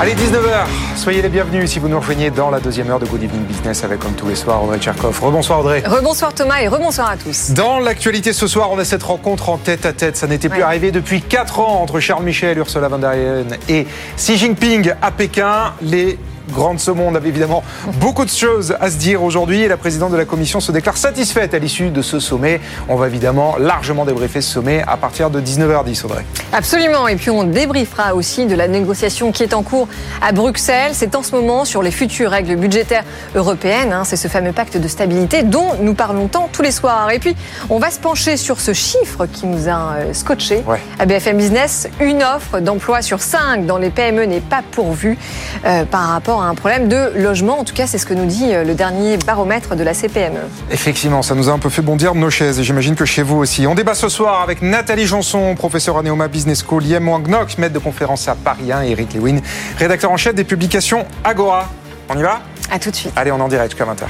Allez, 19h, soyez les bienvenus si vous nous rejoignez dans la deuxième heure de Good Evening Business avec, comme tous les soirs, Audrey Tcherkov. Rebonsoir Audrey. Rebonsoir Thomas et rebonsoir à tous. Dans l'actualité ce soir, on a cette rencontre en tête à tête. Ça n'était plus Ouais. arrivé depuis 4 ans entre Charles Michel, Ursula von der Leyen et Xi Jinping à Pékin. Les grands de ce monde avaient évidemment beaucoup de choses à se dire aujourd'hui et la présidente de la commission se déclare satisfaite à l'issue de ce sommet. On va évidemment largement débriefer ce sommet à partir de 19h10, Audrey. Absolument. Et puis on débriefera aussi de la négociation qui est en cours à Bruxelles. C'est en ce moment sur les futures règles budgétaires européennes. hein. C'est ce fameux pacte de stabilité dont nous parlons tant tous les soirs. Et puis on va se pencher sur ce chiffre qui nous a euh, scotché Ouais. à BFM Business. Une offre d'emploi sur cinq dans les PME n'est pas pourvue euh, par rapport à un problème de logement. En tout cas, c'est ce que nous dit euh, le dernier baromètre de la CPME. Effectivement, ça nous a un peu fait bondir de nos chaises et j'imagine que chez vous aussi. On débat ce soir avec Nathalie Janson, professeure à Neoma Business School, Yem Wangnok, maître de conférence à Paris 1 et Eric Lewin, rédacteur en chef des publications Agora. On y va? À tout de suite. Allez, on en direct jusqu'à 20h.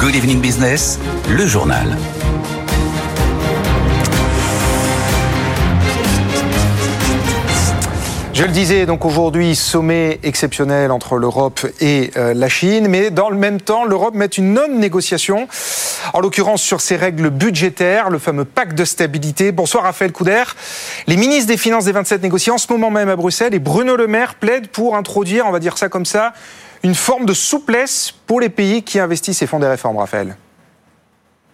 Good Evening Business, le journal. Je le disais, donc aujourd'hui, sommet exceptionnel entre l'Europe et euh, la Chine, mais dans le même temps, l'Europe met une non-négociation, en l'occurrence sur ses règles budgétaires, le fameux pacte de stabilité. Bonsoir Raphaël Couder. Les ministres des Finances des 27 négocient en ce moment même à Bruxelles et Bruno Le Maire plaide pour introduire, on va dire ça comme ça, une forme de souplesse pour les pays qui investissent et font des réformes, Raphaël.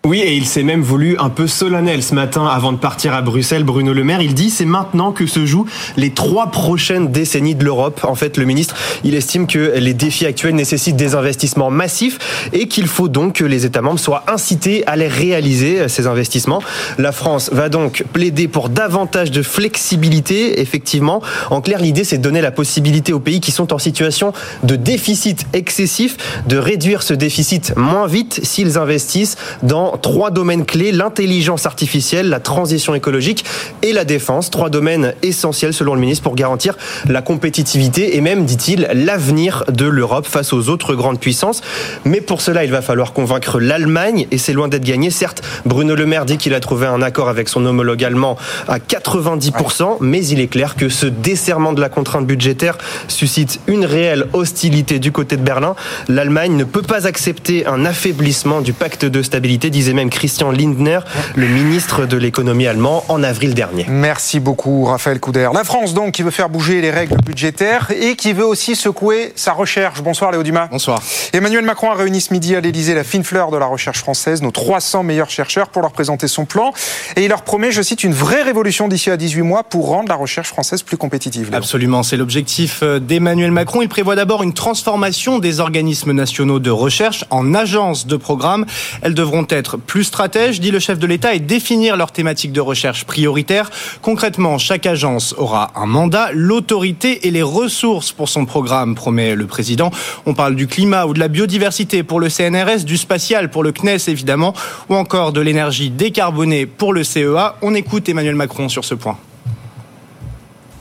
Oui, et il s'est même voulu un peu solennel ce matin avant de partir à Bruxelles. Bruno Le Maire, il dit c'est maintenant que se jouent les trois prochaines décennies de l'Europe. En fait, le ministre, il estime que les défis actuels nécessitent des investissements massifs et qu'il faut donc que les États membres soient incités à les réaliser, ces investissements. La France va donc plaider pour davantage de flexibilité, effectivement. En clair, l'idée, c'est de donner la possibilité aux pays qui sont en situation de déficit excessif de réduire ce déficit moins vite s'ils investissent dans trois domaines clés, l'intelligence artificielle, la transition écologique et la défense. Trois domaines essentiels selon le ministre pour garantir la compétitivité et même, dit-il, l'avenir de l'Europe face aux autres grandes puissances. Mais pour cela, il va falloir convaincre l'Allemagne et c'est loin d'être gagné. Certes, Bruno Le Maire dit qu'il a trouvé un accord avec son homologue allemand à 90%, mais il est clair que ce desserrement de la contrainte budgétaire suscite une réelle hostilité du côté de Berlin. L'Allemagne ne peut pas accepter un affaiblissement du pacte de stabilité, même Christian Lindner, le ministre de l'économie allemand, en avril dernier. Merci beaucoup, Raphaël Couder. La France, donc, qui veut faire bouger les règles budgétaires et qui veut aussi secouer sa recherche. Bonsoir, Léo Dumas. Bonsoir. Emmanuel Macron a réuni ce midi à l'Élysée la fine fleur de la recherche française, nos 300 meilleurs chercheurs, pour leur présenter son plan. Et il leur promet, je cite, une vraie révolution d'ici à 18 mois pour rendre la recherche française plus compétitive. Léo. Absolument, c'est l'objectif euh, d'Emmanuel Macron. Il prévoit d'abord une transformation des organismes nationaux de recherche en agences de programme. Elles devront être plus stratèges, dit le chef de l'État, et définir leurs thématiques de recherche prioritaires. Concrètement, chaque agence aura un mandat, l'autorité et les ressources pour son programme, promet le président. On parle du climat ou de la biodiversité pour le CNRS, du spatial pour le CNES évidemment, ou encore de l'énergie décarbonée pour le CEA. On écoute Emmanuel Macron sur ce point.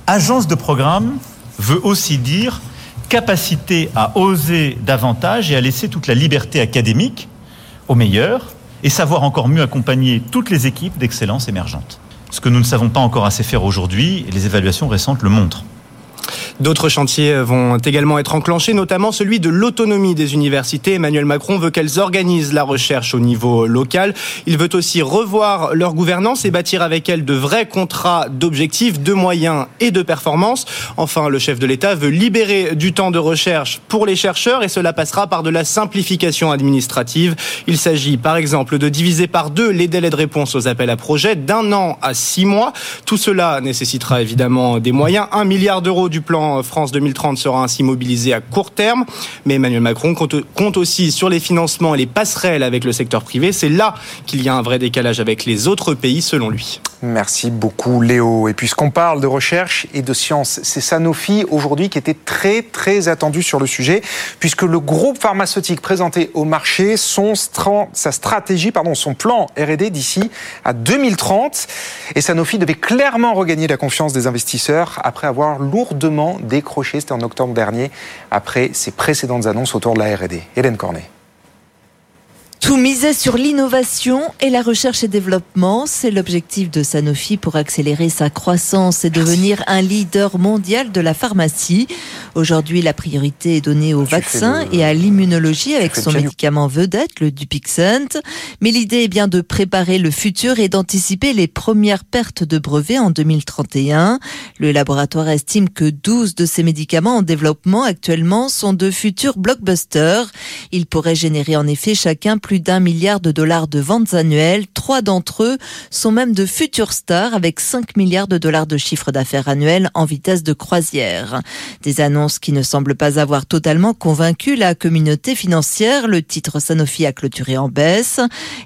Agence de programme veut aussi dire capacité à oser davantage et à laisser toute la liberté académique aux meilleurs et savoir encore mieux accompagner toutes les équipes d'excellence émergentes. Ce que nous ne savons pas encore assez faire aujourd'hui, et les évaluations récentes le montrent. D'autres chantiers vont également être enclenchés, notamment celui de l'autonomie des universités. Emmanuel Macron veut qu'elles organisent la recherche au niveau local. Il veut aussi revoir leur gouvernance et bâtir avec elles de vrais contrats d'objectifs, de moyens et de performance. Enfin, le chef de l'État veut libérer du temps de recherche pour les chercheurs et cela passera par de la simplification administrative. Il s'agit par exemple de diviser par deux les délais de réponse aux appels à projets d'un an à six mois. Tout cela nécessitera évidemment des moyens. Un milliard d'euros du plan plan France 2030 sera ainsi mobilisé à court terme. Mais Emmanuel Macron compte, aussi sur les financements et les passerelles avec le secteur privé. C'est là qu'il y a un vrai décalage avec les autres pays, selon lui. Merci beaucoup Léo. Et puisqu'on parle de recherche et de science, c'est Sanofi aujourd'hui qui était très très attendu sur le sujet, puisque le groupe pharmaceutique présentait au marché son sa stratégie, pardon, son plan R&D d'ici à 2030. Et Sanofi devait clairement regagner la confiance des investisseurs après avoir lourdement décroché, c'était en octobre dernier, après ses précédentes annonces autour de la R&D. Hélène Cornet. Tout miser sur l'innovation et la recherche et développement, c'est l'objectif de Sanofi pour accélérer sa croissance et devenir un leader mondial de la pharmacie. Aujourd'hui, la priorité est donnée aux vaccins et à l'immunologie avec son médicament vedette, le Dupixent. Mais l'idée est bien de préparer le futur et d'anticiper les premières pertes de brevets en 2031. Le laboratoire estime que 12 de ces médicaments en développement actuellement sont de futurs blockbusters. Ils pourraient générer en effet chacun plus d'un milliard de dollars de ventes annuelles. Trois d'entre eux sont même de futures stars avec 5 milliards de dollars de chiffre d'affaires annuel en vitesse de croisière. Des annonces qui ne semblent pas avoir totalement convaincu la communauté financière. Le titre Sanofi a clôturé en baisse.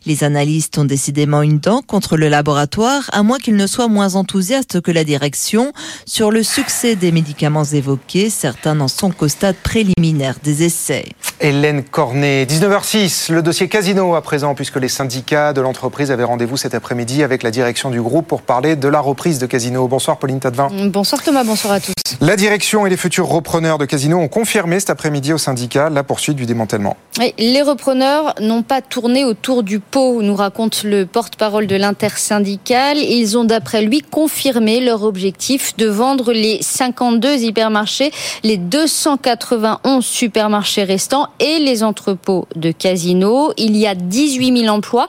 Les analystes ont décidément une dent contre le laboratoire, à moins qu'ils ne soient moins enthousiastes que la direction sur le succès des médicaments évoqués. Certains n'en sont qu'au stade préliminaire des essais. Hélène Cornet, 19h06, le dossier Casino à présent, puisque les syndicats de l'entreprise avaient rendez-vous cet après-midi avec la direction du groupe pour parler de la reprise de Casino. Bonsoir Pauline Tadevin. Bonsoir Thomas, bonsoir à tous. La direction et les futurs repreneurs de Casino ont confirmé cet après-midi au syndicat la poursuite du démantèlement. les repreneurs n'ont pas tourné autour du pot, nous raconte le porte-parole de l'intersyndicale. Ils ont d'après lui confirmé leur objectif de vendre les 52 hypermarchés, les 291 supermarchés restants et les entrepôts de Casino. Il y a 18 000 emplois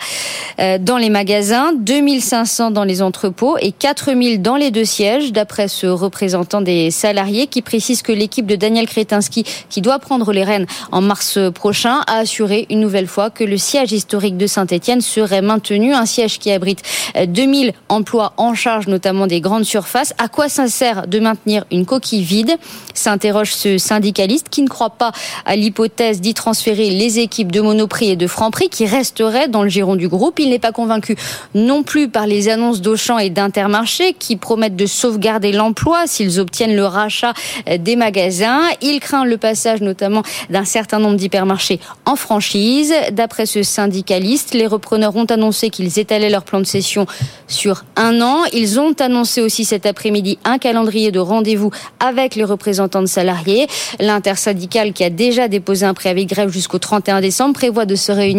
euh, dans les magasins, 2 500 dans les entrepôts et 4 000 dans les deux sièges, d'après ce représentant des salariés qui précise que l'équipe de Daniel Kretinsky, qui doit prendre les rênes en mars prochain, a assuré une nouvelle fois que le siège historique de Saint-Etienne serait maintenu, un siège qui abrite 2000 euh, emplois en charge notamment des grandes surfaces. À quoi ça sert de maintenir une coquille vide? S'interroge ce syndicaliste qui ne croit pas à l'hypothèse d'y transférer les équipes de Monoprix et de Franprix qui resteraient dans le giron du groupe. Il n'est pas convaincu non plus par les annonces d'Auchan et d'Intermarché qui promettent de sauvegarder l'emploi s'ils obtiennent le rachat des magasins. Il craint le passage notamment d'un certain nombre d'hypermarchés en franchise. D'après ce syndicaliste, les repreneurs ont annoncé qu'ils étalaient leur plan de cession sur un an. Ils ont annoncé aussi cet après-midi un calendrier de rendez-vous avec les représentants de salariés. L'intersyndicale qui a déjà déposé un préavis de grève jusqu'au 31 décembre prévoit de se réunir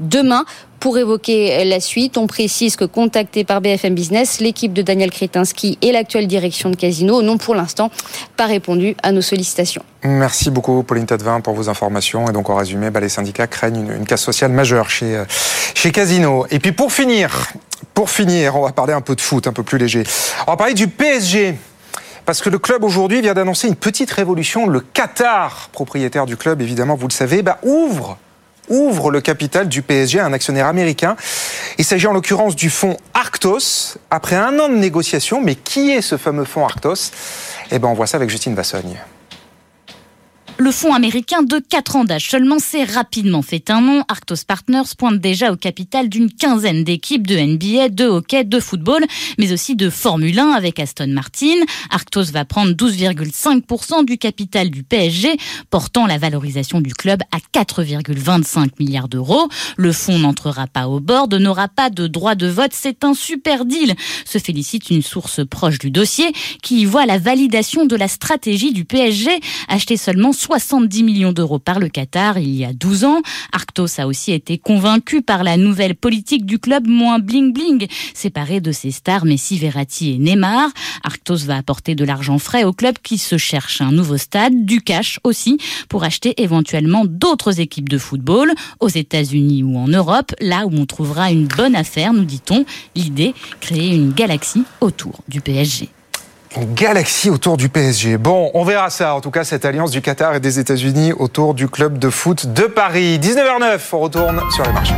demain pour évoquer la suite, on précise que contacté par BFM Business, l'équipe de Daniel Kretinsky et l'actuelle direction de Casino n'ont pour l'instant pas répondu à nos sollicitations. Merci beaucoup Pauline Tadevin pour vos informations. Et donc en résumé, bah, les syndicats craignent une, casse sociale majeure chez, euh, chez Casino. Et puis pour finir, pour finir, on va parler un peu de foot, un peu plus léger. On va parler du PSG. Parce que le club aujourd'hui vient d'annoncer une petite révolution. Le Qatar, propriétaire du club, évidemment, vous le savez, bah, ouvre ouvre le capital du PSG à un actionnaire américain. Il s'agit en l'occurrence du fonds Arctos. Après un an de négociation, mais qui est ce fameux fonds Arctos? Eh ben, on voit ça avec Justine Vassogne. Le fonds américain de 4 ans d'âge seulement s'est rapidement fait un nom. Arctos Partners pointe déjà au capital d'une quinzaine d'équipes de NBA, de hockey, de football, mais aussi de Formule 1 avec Aston Martin. Arctos va prendre 12,5% du capital du PSG, portant la valorisation du club à 4,25 milliards d'euros. Le fonds n'entrera pas au bord, n'aura pas de droit de vote. C'est un super deal, se félicite une source proche du dossier qui y voit la validation de la stratégie du PSG, seulement 70 millions d'euros par le Qatar il y a 12 ans. Arctos a aussi été convaincu par la nouvelle politique du club moins bling-bling, séparé de ses stars Messi, Verratti et Neymar. Arctos va apporter de l'argent frais au club qui se cherche un nouveau stade, du cash aussi, pour acheter éventuellement d'autres équipes de football aux États-Unis ou en Europe, là où on trouvera une bonne affaire, nous dit-on. L'idée, créer une galaxie autour du PSG galaxie autour du PSG. Bon, on verra ça, en tout cas, cette alliance du Qatar et des États-Unis autour du club de foot de Paris. 19h09, on retourne sur les marchés.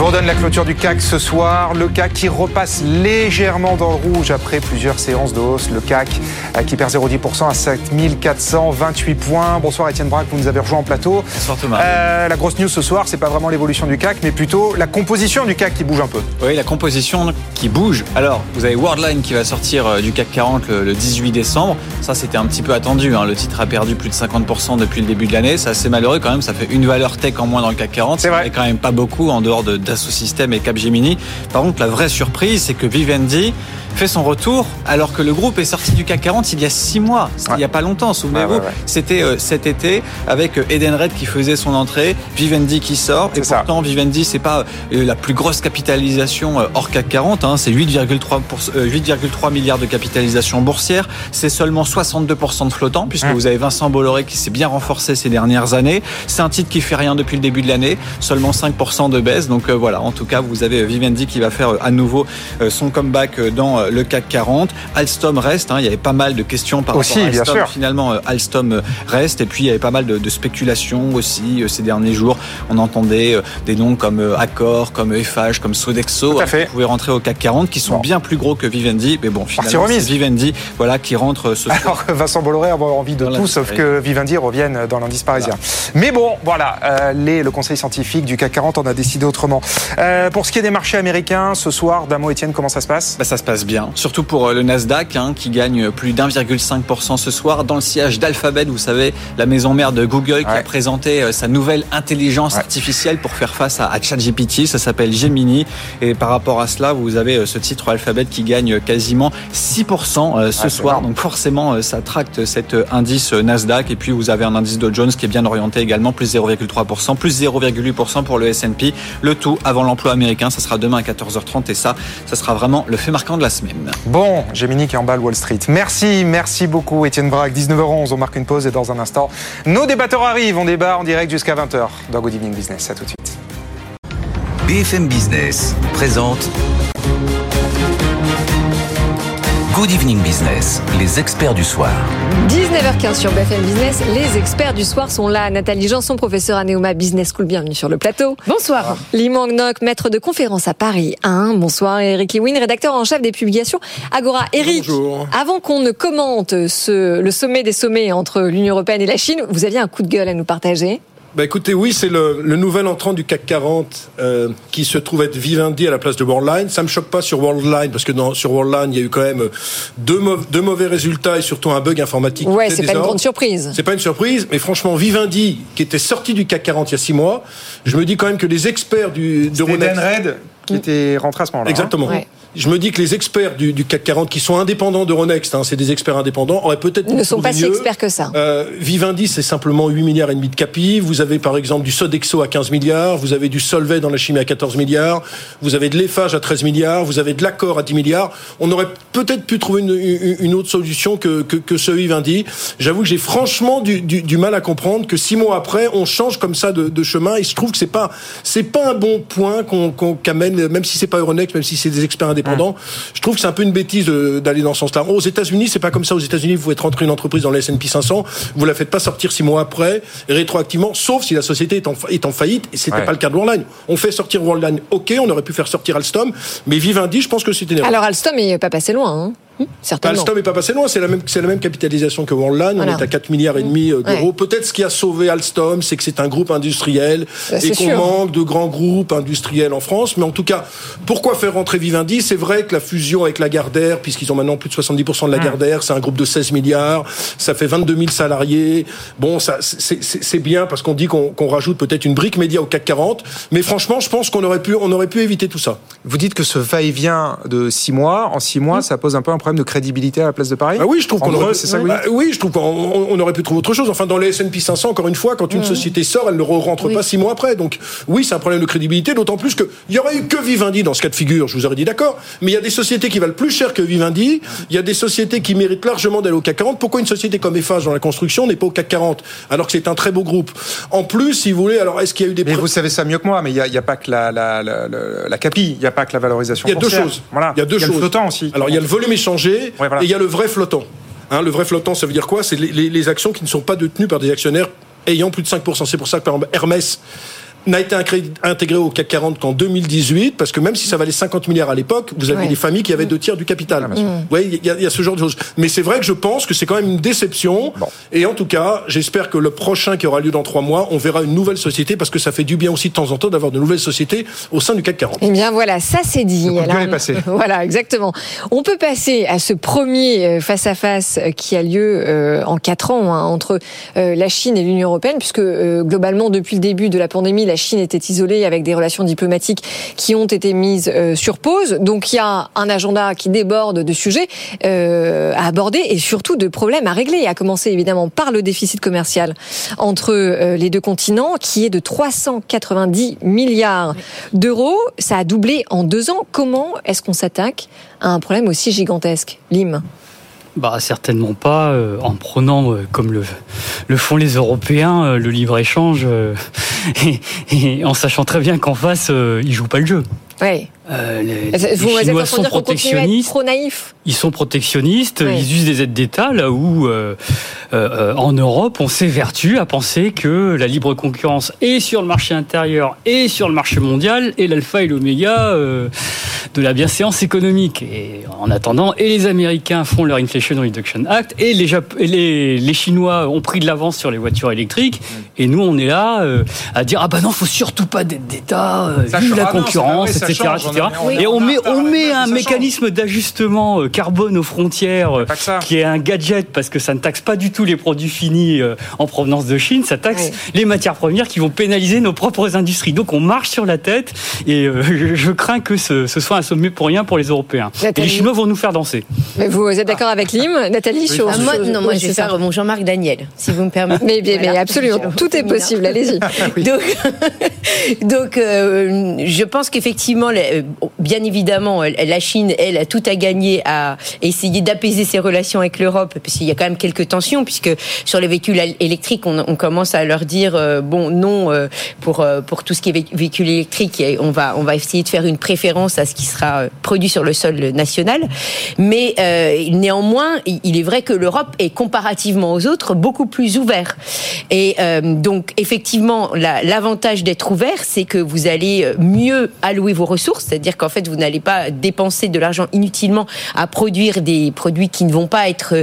Je vous redonne donne la clôture du CAC ce soir. Le CAC qui repasse légèrement dans le rouge après plusieurs séances de hausse. Le CAC euh, qui perd 0,10% à 7428 points. Bonsoir Étienne Braque, vous nous avez rejoint en plateau. Bonsoir Thomas. Euh, la grosse news ce soir, c'est pas vraiment l'évolution du CAC, mais plutôt la composition du CAC qui bouge un peu. Oui, la composition qui bouge. Alors, vous avez Worldline qui va sortir euh, du CAC 40 le, le 18 décembre. Ça, c'était un petit peu attendu. hein. Le titre a perdu plus de 50% depuis le début de l'année. C'est assez malheureux quand même. Ça fait une valeur tech en moins dans le CAC 40. C'est vrai. Et quand même pas beaucoup en dehors de Dassault Systèmes et Capgemini. Par contre, la vraie surprise, c'est que Vivendi fait son retour alors que le groupe est sorti du CAC 40 il y a six mois. C'était Il n'y a pas longtemps, souvenez-vous. Ouais, ouais, ouais. C'était euh, cet été avec euh, Edenred qui faisait son entrée, Vivendi qui sort. Et C'est ça. pourtant, Vivendi, c'est pas euh, la plus grosse capitalisation euh, hors CAC 40. hein. c'est 8,3 pour- euh, 8,3 milliards de capitalisation boursière. C'est seulement 62% de flottant puisque Mmh. vous avez Vincent Bolloré qui s'est bien renforcé ces dernières années. C'est un titre qui fait rien depuis le début de l'année, seulement 5% de baisse. Donc voilà, en tout cas, vous avez Vivendi qui va faire à nouveau son comeback dans le CAC 40. Alstom reste. hein. il y avait pas mal de questions par Aussi, rapport à bien Alstom. sûr. Finalement, euh, Alstom euh, reste. Et puis, il y avait pas mal de, de spéculations aussi euh, ces derniers jours. On entendait des noms comme Accor, comme FH, comme Sodexo. Tout à fait. qui pouvaient rentrer au CAC 40, qui sont Bon. bien plus gros que Vivendi. Mais bon, finalement, c'est. Vivendi, voilà, qui rentre ce soir. Alors Vincent Bolloré a envie de Dans tout, sauf que Vivendi revienne dans l'indice parisien. Mais bon, voilà, euh, les, le conseil scientifique du CAC 40 en a décidé autrement. Euh, pour ce qui est des marchés américains, ce soir, d'un mot, Étienne, comment ça se passe? Bah, ça se passe bien, surtout pour euh, le Nasdaq hein, qui gagne plus d'1,5% ce soir. Dans le sillage d'Alphabet, vous savez, la maison mère de Google qui a présenté euh, sa nouvelle intelligence Ouais. artificielle pour faire face à, à ChatGPT, ça s'appelle Gemini. Et par rapport à cela, vous avez euh, ce titre Alphabet qui gagne quasiment 6% euh, ce Ah, soir. Donc forcément, ça tracte cet indice Nasdaq. Et puis vous avez un indice Dow Jones qui est bien orienté également, plus 0,3%, plus 0,8% pour le S&P. Le tout avant l'emploi américain, ça sera demain à 14h30 et ça, ça sera vraiment le fait marquant de la semaine. Bon, Gemini qui emballe Wall Street. Merci, merci beaucoup Étienne Braque. 19h11, on marque une pause et dans un instant, nos débatteurs arrivent. On débat en direct jusqu'à 20h dans Good Evening Business. À tout de suite. BFM Business présente Good Evening Business, les experts du soir. 19h15 sur BFM Business, les experts du soir sont là. Nathalie Janson, professeur à Neoma Business School, bienvenue sur le plateau. Bonsoir. Limang Nok, maître de conférence à Paris 1. Bonsoir. Et Eric Lewin, rédacteur en chef des publications Agora. Eric, Bonjour. avant qu'on ne commente ce, le sommet des sommets entre l'Union Européenne et la Chine, vous aviez un coup de gueule à nous partager. Bah écoutez, oui, c'est le, le nouvel entrant du CAC 40 euh, qui se trouve être Vivendi à la place de Worldline. Ça me choque pas sur Worldline parce que dans, sur Worldline, il y a eu quand même deux, mau- deux mauvais résultats et surtout un bug informatique. Ouais, c'est pas une grande surprise. C'est pas une surprise, mais franchement, Vivendi, qui était sorti du CAC 40 il y a six mois, je me dis quand même que les experts du Dan Red qui était rentré à ce moment-là. hein. Exactement. Ouais. Je me dis que les experts du, du CAC 40 qui sont indépendants d'Euronext, hein, c'est des experts indépendants, auraient peut-être ne sont pas trouvé si mieux. experts que ça. Euh, Vivendi, c'est simplement 8 milliards et demi de capi. Vous avez par exemple du Sodexo à 15 milliards, vous avez du Solvay dans la chimie à 14 milliards, vous avez de l'Eiffage à 13 milliards, vous avez de l'Accor à 10 milliards. On aurait peut-être pu trouver une, une- une autre solution que, que, que ce Vivendi. J'avoue que j'ai franchement du, du, du mal à comprendre que six mois après, on change comme ça de, de chemin. Et je trouve que c'est pas c'est pas un bon point qu'on qu'on qu'amène, même si c'est pas Euronext, même si c'est des experts indépendants. Je trouve que c'est un peu une bêtise d'aller dans ce sens-là. Aux États-Unis, c'est pas comme ça. Aux États-Unis, vous faites rentrer une entreprise dans le S&P 500, vous la faites pas sortir six mois après, rétroactivement, sauf si la société est en, fa- est en faillite. Et c'était Ouais. pas le cas de Worldline. On fait sortir Worldline, ok, on aurait pu faire sortir Alstom, mais Vivendi, je pense que c'était. Alors Alstom est pas passé loin, hein Certainement. Alstom est pas passé loin, c'est la même, c'est la même capitalisation que Worldline. Voilà. On est à 4 milliards et demi euh, d'euros. Ouais. Peut-être ce qui a sauvé Alstom, c'est que c'est un groupe industriel Bah, et qu'on manque de grands groupes industriels en France. Mais en tout cas, pourquoi faire rentrer Vivendi? C'est vrai que la fusion avec Lagardère, puisqu'ils ont maintenant plus de 70% de Lagardère, c'est un groupe de 16 milliards, ça fait 22 000 salariés. Bon, ça, c'est- bien parce qu'on dit qu'on rajoute peut-être une brique média au CAC 40. Mais franchement, je pense qu'on aurait pu, on aurait pu éviter tout ça. Vous dites que ce va-et-vient de 6 mois, en 6 mois, ça pose un peu un problème de crédibilité à la place de Paris Bah oui, je trouve En qu'on gros, aurait, c'est ça que vous Bah oui, je trouve qu'on on- on aurait pu trouver autre chose. Enfin, dans les S&P 500, encore une fois, quand une société sort, elle ne rentre pas six mois après. Donc, oui, c'est un problème de crédibilité, d'autant plus qu'il y aurait eu que Vivendi dans ce cas de figure. Je vous aurais dit d'accord. Mais il y a des sociétés qui valent plus cher que Vivendi. Il y a des sociétés qui méritent largement d'aller au CAC 40. Pourquoi une société comme Eiffage dans la construction n'est pas au CAC 40 alors que c'est un très beau groupe? En plus, si vous voulez, alors est-ce qu'il y a eu des Mais vous savez ça mieux que moi, mais il n'y a, il y a pas que la, la, la, la- la CAPI, il n'y a pas que la valorisation Il y a deux choses. Voilà. Il y a deux le choses. flottant aussi. Alors il y a le volume échangé Ouais, voilà. et il y a le vrai flottant. Hein, le vrai flottant, ça veut dire quoi? C'est les, les- les actions qui ne sont pas détenues par des actionnaires ayant plus de 5%. C'est pour ça que par exemple Hermès n'a été intégré au CAC 40 qu'en 2018, parce que même si ça valait 50 milliards à l'époque, vous aviez Ouais. des familles qui avaient deux tiers du capital. sûr. Vous voyez, il y, a- il y a ce genre de choses. Mais c'est vrai que je pense que c'est quand même une déception. Et en tout cas, j'espère que le prochain qui aura lieu dans trois mois, on verra une nouvelle société, parce que ça fait du bien aussi de temps en temps d'avoir de nouvelles sociétés au sein du CAC 40. Eh bien voilà, ça c'est dit. Alors, est passé. Voilà, exactement. On peut passer à ce premier euh, face-à-face euh, qui a lieu euh, en quatre ans hein, entre euh, la Chine et l'Union européenne, puisque euh, globalement depuis le début de la pandémie, la Chine était isolée avec des relations diplomatiques qui ont été mises euh, sur pause. Donc il y a un agenda qui déborde de sujets euh, à aborder et surtout de problèmes à régler. À commencer évidemment par le déficit commercial entre euh, les deux continents, qui est de 390 milliards d'euros. Ça a doublé en deux ans. Comment est-ce qu'on s'attaque à un problème aussi gigantesque? Lim Bah certainement pas euh, en prenant euh, comme le, le font les Européens euh, le libre échange euh, et, en sachant très bien qu'en face ils jouent pas le jeu. Ouais. Euh, les, Chinois sont protectionnistes. trop naïf Ils sont protectionnistes, ils usent des aides d'État là où euh, euh, en Europe on s'évertue à penser que la libre concurrence est sur le marché intérieur et sur le marché mondial est l'alpha et l'oméga euh, de la bienséance économique. Et en attendant, et les Américains font leur Inflation Reduction Act et les, Jap- et les, les Chinois ont pris de l'avance sur les voitures électriques et nous on est là euh, à dire ah bah non faut surtout pas d'aide d'État, euh, la Ah non, concurrence, etc. etc. Et on met, on un mécanisme d'ajustement euh, carbone aux frontières qui est un gadget parce que ça ne taxe pas du tout les produits finis euh, en provenance de Chine, ça taxe les matières premières qui vont pénaliser nos propres industries. Donc on marche sur la tête et euh, je, je crains que ce, ce soit un sommet pour rien pour les Européens. Et les Chinois vont nous faire danser. Mais vous êtes d'accord avec Lim Nathalie Ah, moi, sur- non, moi oui, je vais faire mon Jean-Marc Daniel, si vous me permettez. Mais, mais, mais Voilà. absolument, tout est possible, allez-y. Donc, donc euh, je pense qu'effectivement, bien évidemment, la Chine, elle, a tout à gagner à essayer d'apaiser ses relations avec l'Europe, parce qu'il y a quand même quelques tensions, puisque sur les véhicules él- électriques, on, commence à leur dire euh, bon, non euh, pour euh, pour tout ce qui est vé- véhicule électrique, on va on va essayer de faire une préférence à ce qui sera produit sur le sol national. Mais néanmoins, il est vrai que l'Europe est comparativement aux autres beaucoup plus ouvert. Et donc effectivement, la- l'avantage d'être ouvert, c'est que vous allez mieux allouer vos ressources, c'est-à-dire qu'en fait, vous n'allez pas dépenser de l'argent inutilement à produire des produits qui ne vont pas être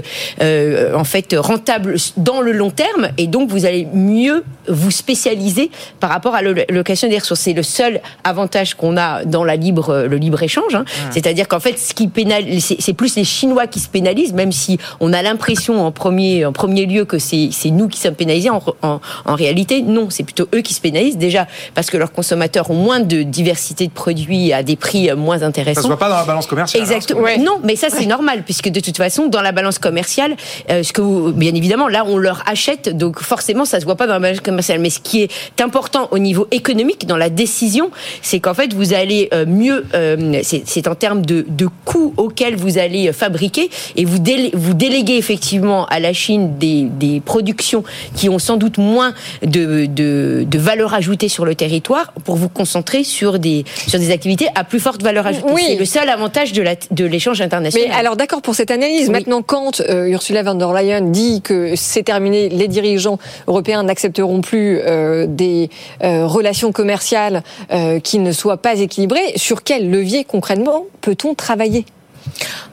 euh, en fait rentables dans le long terme, et donc vous allez mieux vous spécialiser par rapport à l'allocation des ressources. C'est le seul avantage qu'on a dans la libre, le libre échange, hein. c'est-à-dire qu'en fait, ce qui c'est- plus les Chinois qui se pénalisent, même si on a l'impression en premier, en premier lieu que c'est c'est nous qui sommes pénalisés. En, en- en réalité, non, c'est plutôt eux qui se pénalisent déjà parce que leurs consommateurs ont moins de diversité de produits à des prix euh, moins intéressants. Ça se voit pas dans la balance commerciale. hein, Exactement. Non, mais ça c'est normal puisque de toute façon dans la balance commerciale, euh, ce que vous, bien évidemment là on leur achète donc forcément ça se voit pas dans la balance commerciale. Mais ce qui est important au niveau économique dans la décision, c'est qu'en fait vous allez euh, mieux, euh, c'est en termes de, de coûts auxquels vous allez fabriquer et vous délé- vous déléguez effectivement à la Chine des, des productions qui ont sans doute moins de, de, de valeur ajoutée sur le territoire pour vous concentrer sur des sur des activités à plus forte valeur ajoutée. Oui. C'est le seul avantage de l'échange international. Mais alors d'accord pour cette analyse. Maintenant, quand euh, Ursula von der Leyen dit que c'est terminé, les dirigeants européens n'accepteront plus euh, des euh, relations commerciales qui ne soient pas équilibrées, sur quel levier concrètement peut-on travailler?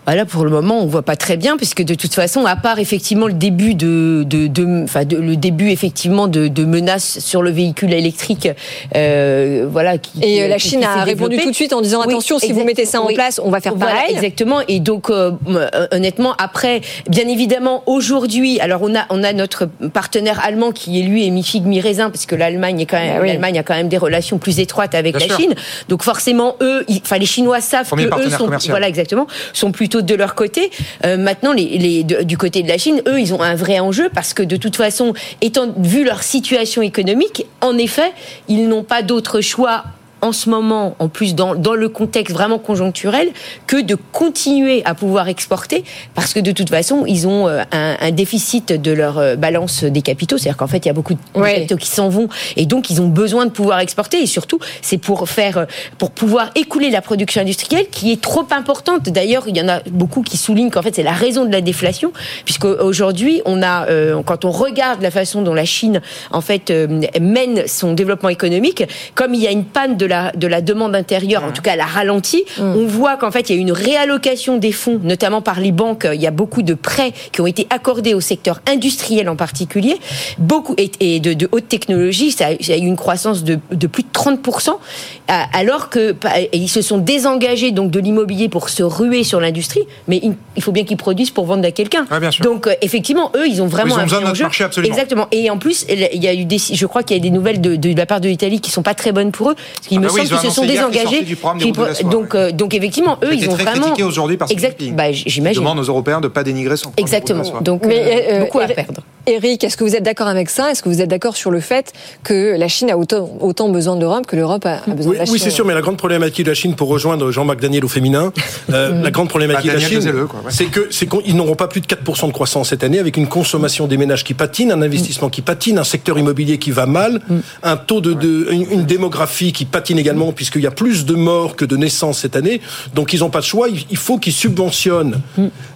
Bah là, pour le moment, on voit pas très bien, puisque de toute façon, à part effectivement le début de, de, de- enfin, de- le début effectivement de, de menaces sur le véhicule électrique, euh, voilà. Qui, Et euh, la qui- Chine qui a répondu tout de suite en disant Oui, attention, si vous mettez ça en oui. place, on va faire Voilà, pareil. exactement. Et donc, euh, euh, honnêtement, après, bien évidemment, aujourd'hui, alors on a, on a notre partenaire allemand qui est lui est mi figue mi raisin, parce que l'Allemagne est quand même, Ah oui. l'Allemagne a quand même des relations plus étroites avec Bien la sûr. Chine. Donc forcément, eux, enfin les Chinois savent Premier que eux sont, commercial. voilà exactement, sont plutôt de leur côté. Euh, maintenant, du côté de la Chine, eux, ils ont un vrai enjeu parce que de toute façon, étant vu leur situation économique, en effet, ils n'ont pas d'autre choix en ce moment, en plus dans, dans le contexte vraiment conjoncturel, que de continuer à pouvoir exporter, parce que de toute façon, ils ont euh, un, un déficit de leur euh, balance des capitaux, c'est-à-dire qu'en fait, il y a beaucoup de Ouais. capitaux qui s'en vont, et donc ils ont besoin de pouvoir exporter, et surtout, c'est pour faire, euh, pour pouvoir écouler la production industrielle qui est trop importante. D'ailleurs, il y en a beaucoup qui soulignent qu'en fait, c'est la raison de la déflation, puisque aujourd'hui, on a, euh, quand on regarde la façon dont la Chine, en fait, euh, mène son développement économique, comme il y a une panne de la, de la demande intérieure, en tout cas, elle a ralenti, on voit qu'en fait, il y a une réallocation des fonds, notamment par les banques. Il y a beaucoup de prêts qui ont été accordés au secteur industriel en particulier, beaucoup et, et de, de haute technologie. Ça, a- ça a eu une croissance de, de plus de 30 à- alors que ils se sont désengagés donc de l'immobilier pour se ruer sur l'industrie. Mais il, faut bien qu'ils produisent pour vendre à quelqu'un. Donc euh, effectivement, eux, ils ont vraiment Ils ont un besoin de notre marché, absolument. Exactement. Et en plus, il y a eu des, je crois qu'il y a des nouvelles de, de la part de l'Italie qui sont pas très bonnes pour eux, parce Ah me bah oui, semble qu'ils se sont désengagés. donc, euh, donc effectivement, eux, ils ont très vraiment aujourd'hui par exact. Bah, j'imagine. demande aux Européens de ne pas dénigrer son Exactement. Donc, Mais, euh, euh, beaucoup à perdre. Eric, est-ce que vous êtes d'accord avec ça? Est-ce que vous êtes d'accord sur le fait que la Chine a autant, autant besoin de l'Europe que l'Europe a, a besoin Oui, de la Chine? oui, c'est sûr, mais la grande problématique de la Chine, pour rejoindre Jean-Marc Daniel au féminin, euh, la grande problématique Bah, de la Chine, c'est que c'est qu'ils n'auront pas plus de 4% de croissance cette année, avec une consommation des ménages qui patine, un investissement qui patine, un secteur immobilier qui va mal, un taux de, de une, une démographie qui patine également, puisqu'il y a plus de morts que de naissances cette année. Donc ils n'ont pas de choix. Il, il faut qu'ils subventionnent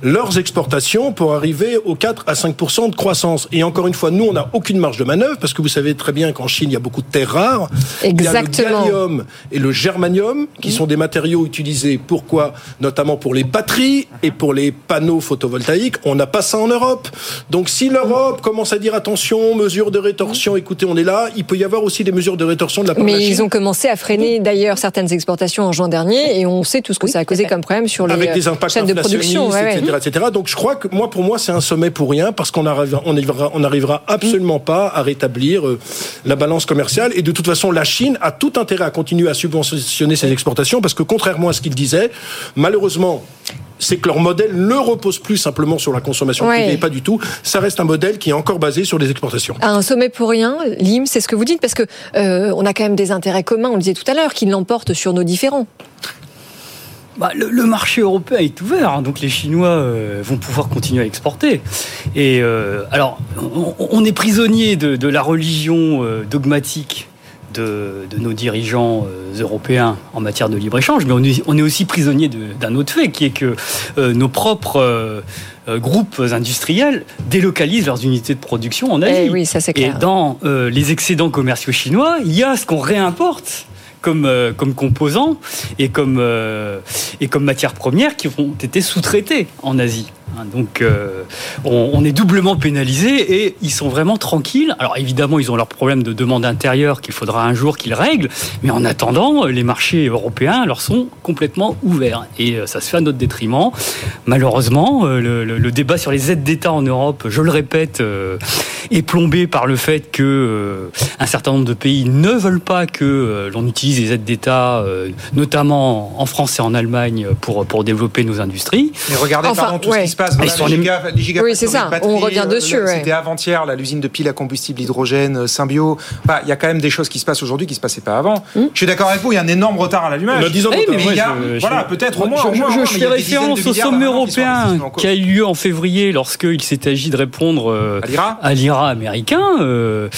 leurs exportations pour arriver aux 4 à 5% de croissance. Et encore une fois, nous, on n'a aucune marge de manœuvre, parce que vous savez très bien qu'en Chine, il y a beaucoup de terres rares. Exactement. Il y a le gallium et le germanium, qui sont des matériaux utilisés pourquoi? Notamment pour les batteries et pour les panneaux photovoltaïques. On n'a pas ça en Europe. Donc si l'Europe commence à dire attention, mesures de rétorsion, écoutez, on est là, il peut y avoir aussi des mesures de rétorsion de la part de la Mais Chine. ils ont commencé à freiner d'ailleurs certaines exportations en juin dernier et on sait tout ce que ça a causé comme problème sur les avec des euh, impacts chaînes de production. ouais, ouais. etc., etc. Donc je crois que moi, pour moi, c'est un sommet pour rien parce qu'on on on arrivera absolument pas à rétablir euh, la balance commerciale. Et de toute façon, la Chine a tout intérêt à continuer à subventionner ses exportations parce que contrairement à ce qu'il disait, malheureusement. C'est que leur modèle ne repose plus simplement sur la consommation Ouais. privée, pas du tout. Ça reste un modèle qui est encore basé sur les exportations. À un sommet pour rien, Lim, c'est ce que vous dites parce que euh, on a quand même des intérêts communs. On le disait tout à l'heure, qui l'emportent sur nos différents. Bah, le, le marché européen est ouvert, hein, donc les Chinois euh, vont pouvoir continuer à exporter. Et euh, alors, on, on est prisonnier de, de la religion euh, dogmatique de, de nos dirigeants européens en matière de libre-échange, mais on est, on est aussi prisonnier d'un autre fait, qui est que nos propres groupes industriels délocalisent leurs unités de production en Asie. Eh oui, ça, c'est clair. Et dans les excédents commerciaux chinois, il y a ce qu'on réimporte comme, euh, comme composants et comme, euh, et comme matières premières qui ont été sous-traitées en Asie. Hein, donc euh, on, on est doublement pénalisé et ils sont vraiment tranquilles. Alors évidemment, ils ont leurs problèmes de demande intérieure qu'il faudra un jour qu'ils règlent, mais en attendant, les marchés européens leur sont complètement ouverts et euh, ça se fait à notre détriment. Malheureusement, euh, le, le- le débat sur les aides d'État en Europe, je le répète, euh, est plombé par le fait que euh, un certain nombre de pays ne veulent pas que euh, l'on utilise les aides d'État, euh, notamment en France et en Allemagne, pour, pour développer nos industries. Mais regardez, Enfin, pardon, tout ouais. ce qui se passe. Voilà, sont les les- giga- les gigafactories Oui, c'est ça. batteries, On revient euh, dessus, ouais. C'était avant-hier, l'usine de piles à combustible hydrogène, euh, Symbio. Enfin, Il y a quand même des choses qui se passent aujourd'hui qui se passaient pas avant. Hmm. Je suis d'accord avec vous, il y a un énorme retard à l'allumage. On a 10 ans de Oui, mais moi, il y a- je- voilà, peut-être au moins. je, moins, je mais fais référence au sommet européen qui a eu lieu en février lorsqu'il s'est agi de répondre euh, À l'IRA américain. euh,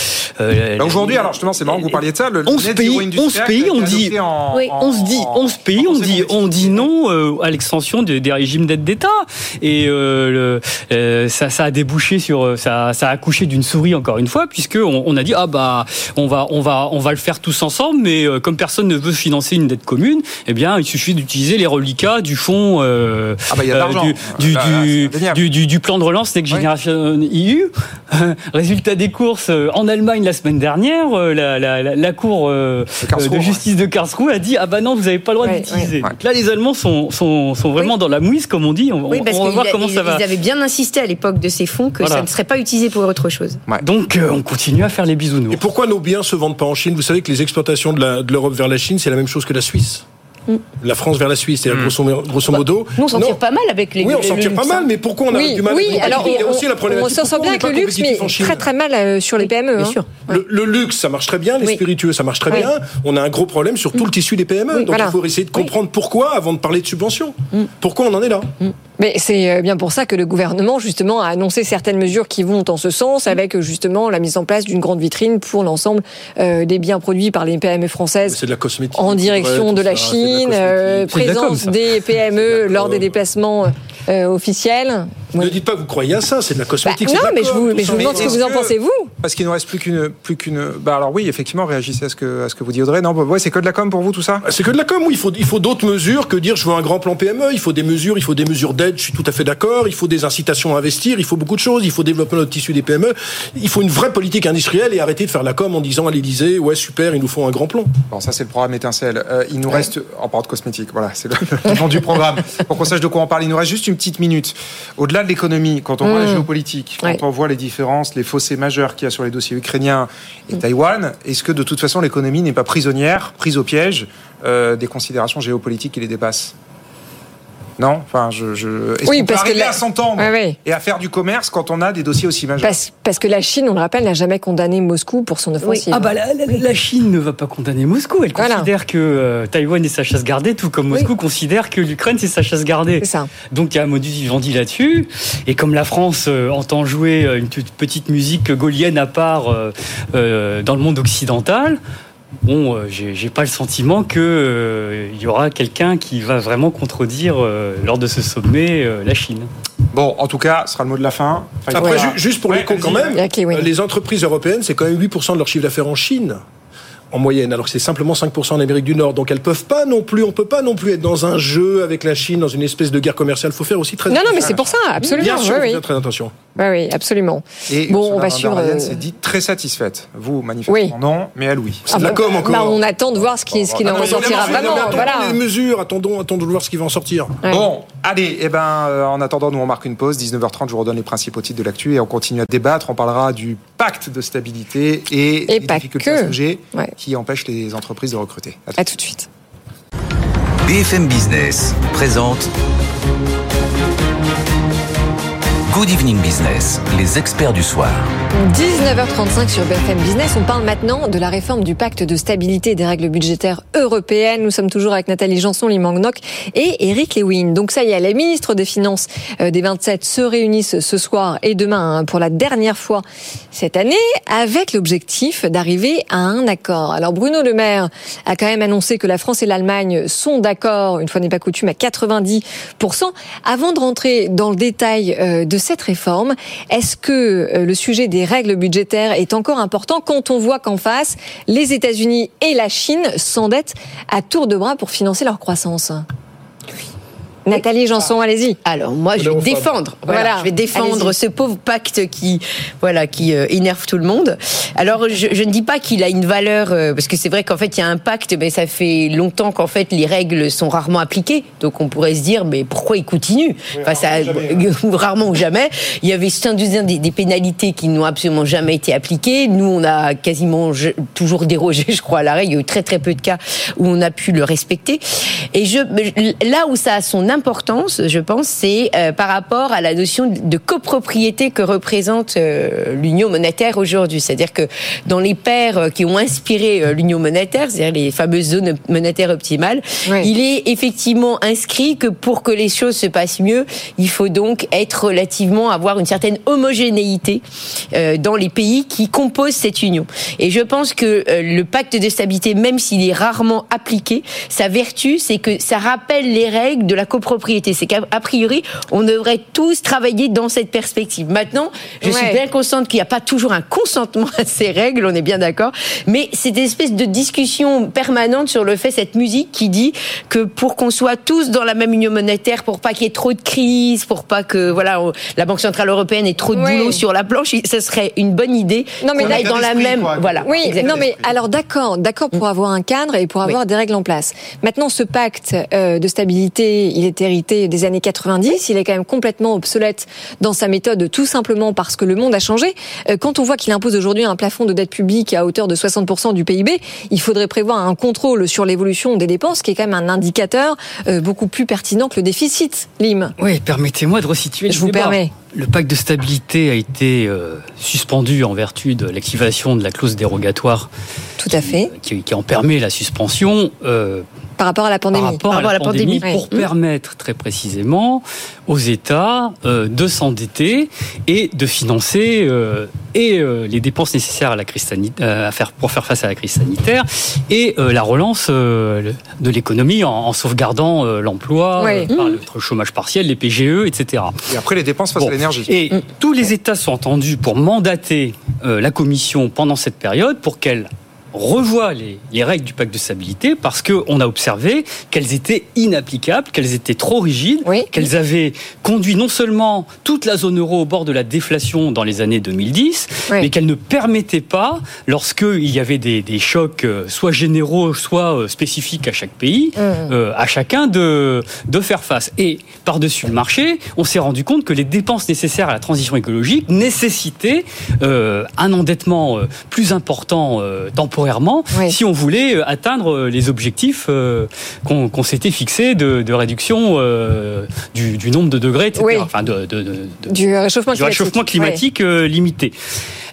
euh, Bah, Aujourd'hui, alors justement, c'est marrant que vous parliez de ça. Le 11 Net pays, Zero Industry 11 Act pays ont dit, en- Oui, on se dit, en- 11 pays conseil dit, on dit non à l'extension des, des régimes d'aide d'État et euh, le- euh, ça, ça a débouché sur, euh, ça, ça a accouché d'une souris encore une fois puisque on, on a dit ah bah on va, on va, on va le faire tous ensemble, mais euh, comme personne ne veut financer une dette commune, eh bien il suffit d'utiliser les reliquats du fonds euh, Ah bah, il y a euh, du, du, Là, là, du, c'est indéniable. du, du- du plan de relance Next Oui. Generation EU. Résultat des courses en Allemagne la semaine dernière, la, la, la, la cour euh, De justice de Karlsruhe a dit ah bah non vous n'avez pas le droit Ouais, d'utiliser. ouais. Là les Allemands sont, sont, sont vraiment dans la mouise comme on dit. On, Oui, parce on va voir comment ils- ça va. ils avaient bien insisté à l'époque de ces fonds que Voilà. ça ne serait pas utilisé pour autre chose. Donc euh, on continue à faire les bisounours. Et pourquoi nos biens se vendent pas en Chine? Vous savez que les exportations de l'Europe vers la Chine, c'est la même chose que la Suisse. La France vers la Suisse, c'est grosso, grosso modo. Nous, on s'en tire pas mal avec les Oui, on s'en tire pas mal, mais pourquoi on a oui, du mal oui, alors Il y a aussi la on, s'en sort bien on avec le luxe, mais très très mal euh, sur les PME. Bien hein. sûr. Le, le luxe, ça marche très bien, les Oui. spiritueux, ça marche très Oui. bien. On a un gros problème sur tout le tissu des PME. donc voilà. il faut essayer de comprendre pourquoi avant de parler de subventions. Pourquoi on en est là? Mais c'est euh, bien pour ça que le gouvernement, justement, a annoncé certaines mesures qui vont en ce sens, avec euh, justement la mise en place d'une grande vitrine pour l'ensemble euh, des biens produits par les PME françaises C'est de la cosmétique. en direction Ouais, de la ça, c'est de la Chine, cosmétique. euh, C'est de la com, présence des PME lors des déplacements euh, officiels. Ne dites pas que vous croyez à ça, c'est de la Bah, cosmétique. c'est non, de mais je vous, tout mais je ça. vous demande ce que vous en pensez, vous Parce qu'il ne reste plus qu'une. Plus qu'une. Bah alors oui, effectivement, réagissez à ce que, à ce que vous dit Audrey. Non, bah, ouais, c'est que de la com pour vous, tout ça? C'est que de la com, oui. Il faut, il faut d'autres mesures que dire je veux un grand plan PME. Il faut des mesures, il faut des mesures d'aide, je suis tout à fait d'accord. Il faut des incitations à investir, il faut beaucoup de choses. Il faut développer notre tissu des PME. Il faut une vraie politique industrielle et arrêter de faire la com en disant à l'Élysée, ouais, super, il nous faut un grand plan. Bon, ça, c'est le programme étincelle. Euh, il nous reste. En parlant de cosmétique, voilà, c'est le, le nom du programme. Pour qu'on sache de quoi on parle, il nous reste juste une petite minute. Au-delà de l'économie, quand on voit la géopolitique, quand Ouais. on voit les différences, les fossés majeurs qu'il y a sur les dossiers ukrainiens et Taïwan, est-ce que de toute façon l'économie n'est pas prisonnière, prise au piège euh, des considérations géopolitiques qui les dépassent? Non Enfin, je. je... Est-ce Oui, qu'on peut parce que arriver la- à s'entendre Ouais, ouais. et à faire du commerce quand on a des dossiers aussi majeurs parce, parce que la Chine, on le rappelle, n'a jamais condamné Moscou pour son offensive. Ah bah la, la- la Chine ne va pas condamner Moscou. Elle Voilà. considère que euh, Taïwan est sa chasse gardée, tout comme Moscou considère que l'Ukraine c'est sa chasse gardée. C'est ça. Donc il y a un modus vivendi là-dessus. Et comme la France euh, entend jouer euh, une toute petite musique gaulienne à part euh, euh, dans le monde occidental. Bon, euh, j'ai pas le sentiment que euh, il y aura quelqu'un qui va vraiment contredire euh, lors de ce sommet euh, la Chine. Bon, en tout cas, ce sera le mot de la fin. Enfin, Après, voilà. ju- juste pour Ouais, les cons quand même, oui. euh, les entreprises européennes, c'est quand même 8% de leur chiffre d'affaires en Chine. En moyenne, alors que c'est simplement 5% en Amérique du Nord. Donc elles peuvent pas non plus, on peut pas non plus être dans un jeu avec la Chine, dans une espèce de guerre commerciale. faut faire aussi très Non, non, mais attention. c'est pour ça, absolument. Bien sûr, oui, faut oui. faire très attention. Oui, oui, absolument. Et Bon, Ursula on va suivre, euh, s'est dit très satisfaite. Vous, manifestement, Oui. non, mais elle, oui. C'est de la bah, com encore. bah, on attend de voir ce qui, ce qu'il Ah en ressortira vraiment. Voilà. les mesures, attendons, attendons de voir ce qui va en sortir. Ouais. Bon, allez, eh ben, euh, en attendant, nous on marque une pause, 19h30, je vous redonne les principaux titres de l'actu et on continue à débattre. On parlera du pacte de stabilité et, Et pas difficultés que. associées Ouais. qui empêchent les entreprises de recruter. À tout À tout de suite. BFM Business présente Good Evening Business, les experts du soir. 19h35 sur BFM Business. On parle maintenant de la réforme du pacte de stabilité des règles budgétaires européennes. Nous sommes toujours avec Nathalie Janson, Limang et Eric Lewin. Donc ça y est, les ministres des Finances euh, des 27 se réunissent ce soir et demain hein, pour la dernière fois cette année avec l'objectif d'arriver à un accord. Alors Bruno Le Maire a quand même annoncé que la France et l'Allemagne sont d'accord, une fois n'est pas coutume, à 90%. Avant de rentrer dans le détail euh, de cette réforme, est-ce que euh, le sujet des règles budgétaires est encore important quand on voit qu'en face, les États-Unis et la Chine s'endettent à tour de bras pour financer leur croissance? Nathalie Janson, allez-y. Alors moi, je vais défendre. Voilà, Voilà. je vais défendre ce pauvre pacte qui, voilà, qui euh, énerve tout le monde. Alors je, je ne dis pas qu'il a une valeur euh, parce que c'est vrai qu'en fait il y a un pacte, mais ça fait longtemps qu'en fait les règles sont rarement appliquées. Donc on pourrait se dire, mais pourquoi il continue? Enfin, ça, rarement ou jamais. Il y avait 72 des, des pénalités qui n'ont absolument jamais été appliquées. Nous, on a quasiment je- toujours dérogé, je crois, à la règle. Il y a eu très très peu de cas où on a pu le respecter. Et je, là où ça a son importance, je pense, c'est euh, par rapport à la notion de copropriété que représente euh, l'union monétaire aujourd'hui. C'est-à-dire que dans les pairs euh, qui ont inspiré l'union monétaire, c'est-à-dire les fameuses zones monétaires optimales, Oui. il est effectivement inscrit que pour que les choses se passent mieux, il faut donc être relativement avoir une certaine homogénéité dans les pays qui composent cette union. Et je pense que le pacte de stabilité, même s'il est rarement appliqué, sa vertu, c'est que ça rappelle les règles de la copropriété. C'est qu'a a priori, on devrait tous travailler dans cette perspective. Maintenant, je suis bien consciente qu'il n'y a pas toujours un consentement à ces règles, on est bien d'accord, mais cette espèce de discussion permanente sur le fait, cette musique qui dit que pour qu'on soit tous dans la même union monétaire, pour pas qu'il y ait trop de crises, pour pas que voilà on- la Banque centrale européenne ait trop de Ouais. boulot sur la planche, ce serait une bonne idée Non, mais qu'on là, aille dans la même quoi. voilà. Oui, exactement. non mais alors d'accord, d'accord pour avoir un cadre et pour avoir des règles en place. Maintenant, ce pacte euh, de stabilité, il est est hérité des années 90. Il est quand même complètement obsolète dans sa méthode, tout simplement parce que le monde a changé. Euh, Quand on voit qu'il impose aujourd'hui un plafond de dette publique à hauteur de 60% du PIB, il faudrait prévoir un contrôle sur l'évolution des dépenses, qui est quand même un indicateur euh, beaucoup plus pertinent que le déficit. Lim. Oui, permettez-moi de resituer. Je le vous débat. permets. Le pacte de stabilité a été euh, suspendu en vertu de l'activation de la clause dérogatoire. Tout à fait. Qui, qui en permet la suspension. euh, Par rapport à la pandémie. par rapport à la, pandémie, pour Ouais. permettre très précisément aux États euh, de s'endetter et de financer euh, et euh, les dépenses nécessaires à la crise sanitaire, à faire pour faire face à la crise sanitaire et euh, la relance euh, de l'économie en, en sauvegardant euh, l'emploi euh, par le chômage partiel, les PGE, etc. Et après, les dépenses face Bon. à l'énergie. Et tous les États sont entendus pour mandater euh, la Commission pendant cette période pour qu'elle revoie les, les règles du pacte de stabilité parce qu'on a observé qu'elles étaient inapplicables, qu'elles étaient trop rigides, qu'elles avaient conduit non seulement toute la zone euro au bord de la déflation dans les années 2010, mais qu'elles ne permettaient pas, lorsqu'il y avait des, des chocs euh, soit généraux, soit euh, spécifiques à chaque pays, euh, à chacun de, de faire face. Et par-dessus le marché, on s'est rendu compte que les dépenses nécessaires à la transition écologique nécessitaient euh, un endettement euh, plus important euh, temporairement si on voulait euh, atteindre euh, les objectifs euh, qu'on s'était fixés de, de réduction euh, du, du nombre de degrés, etc. Oui. Enfin, de, de- Du réchauffement du climatique. réchauffement climatique limité.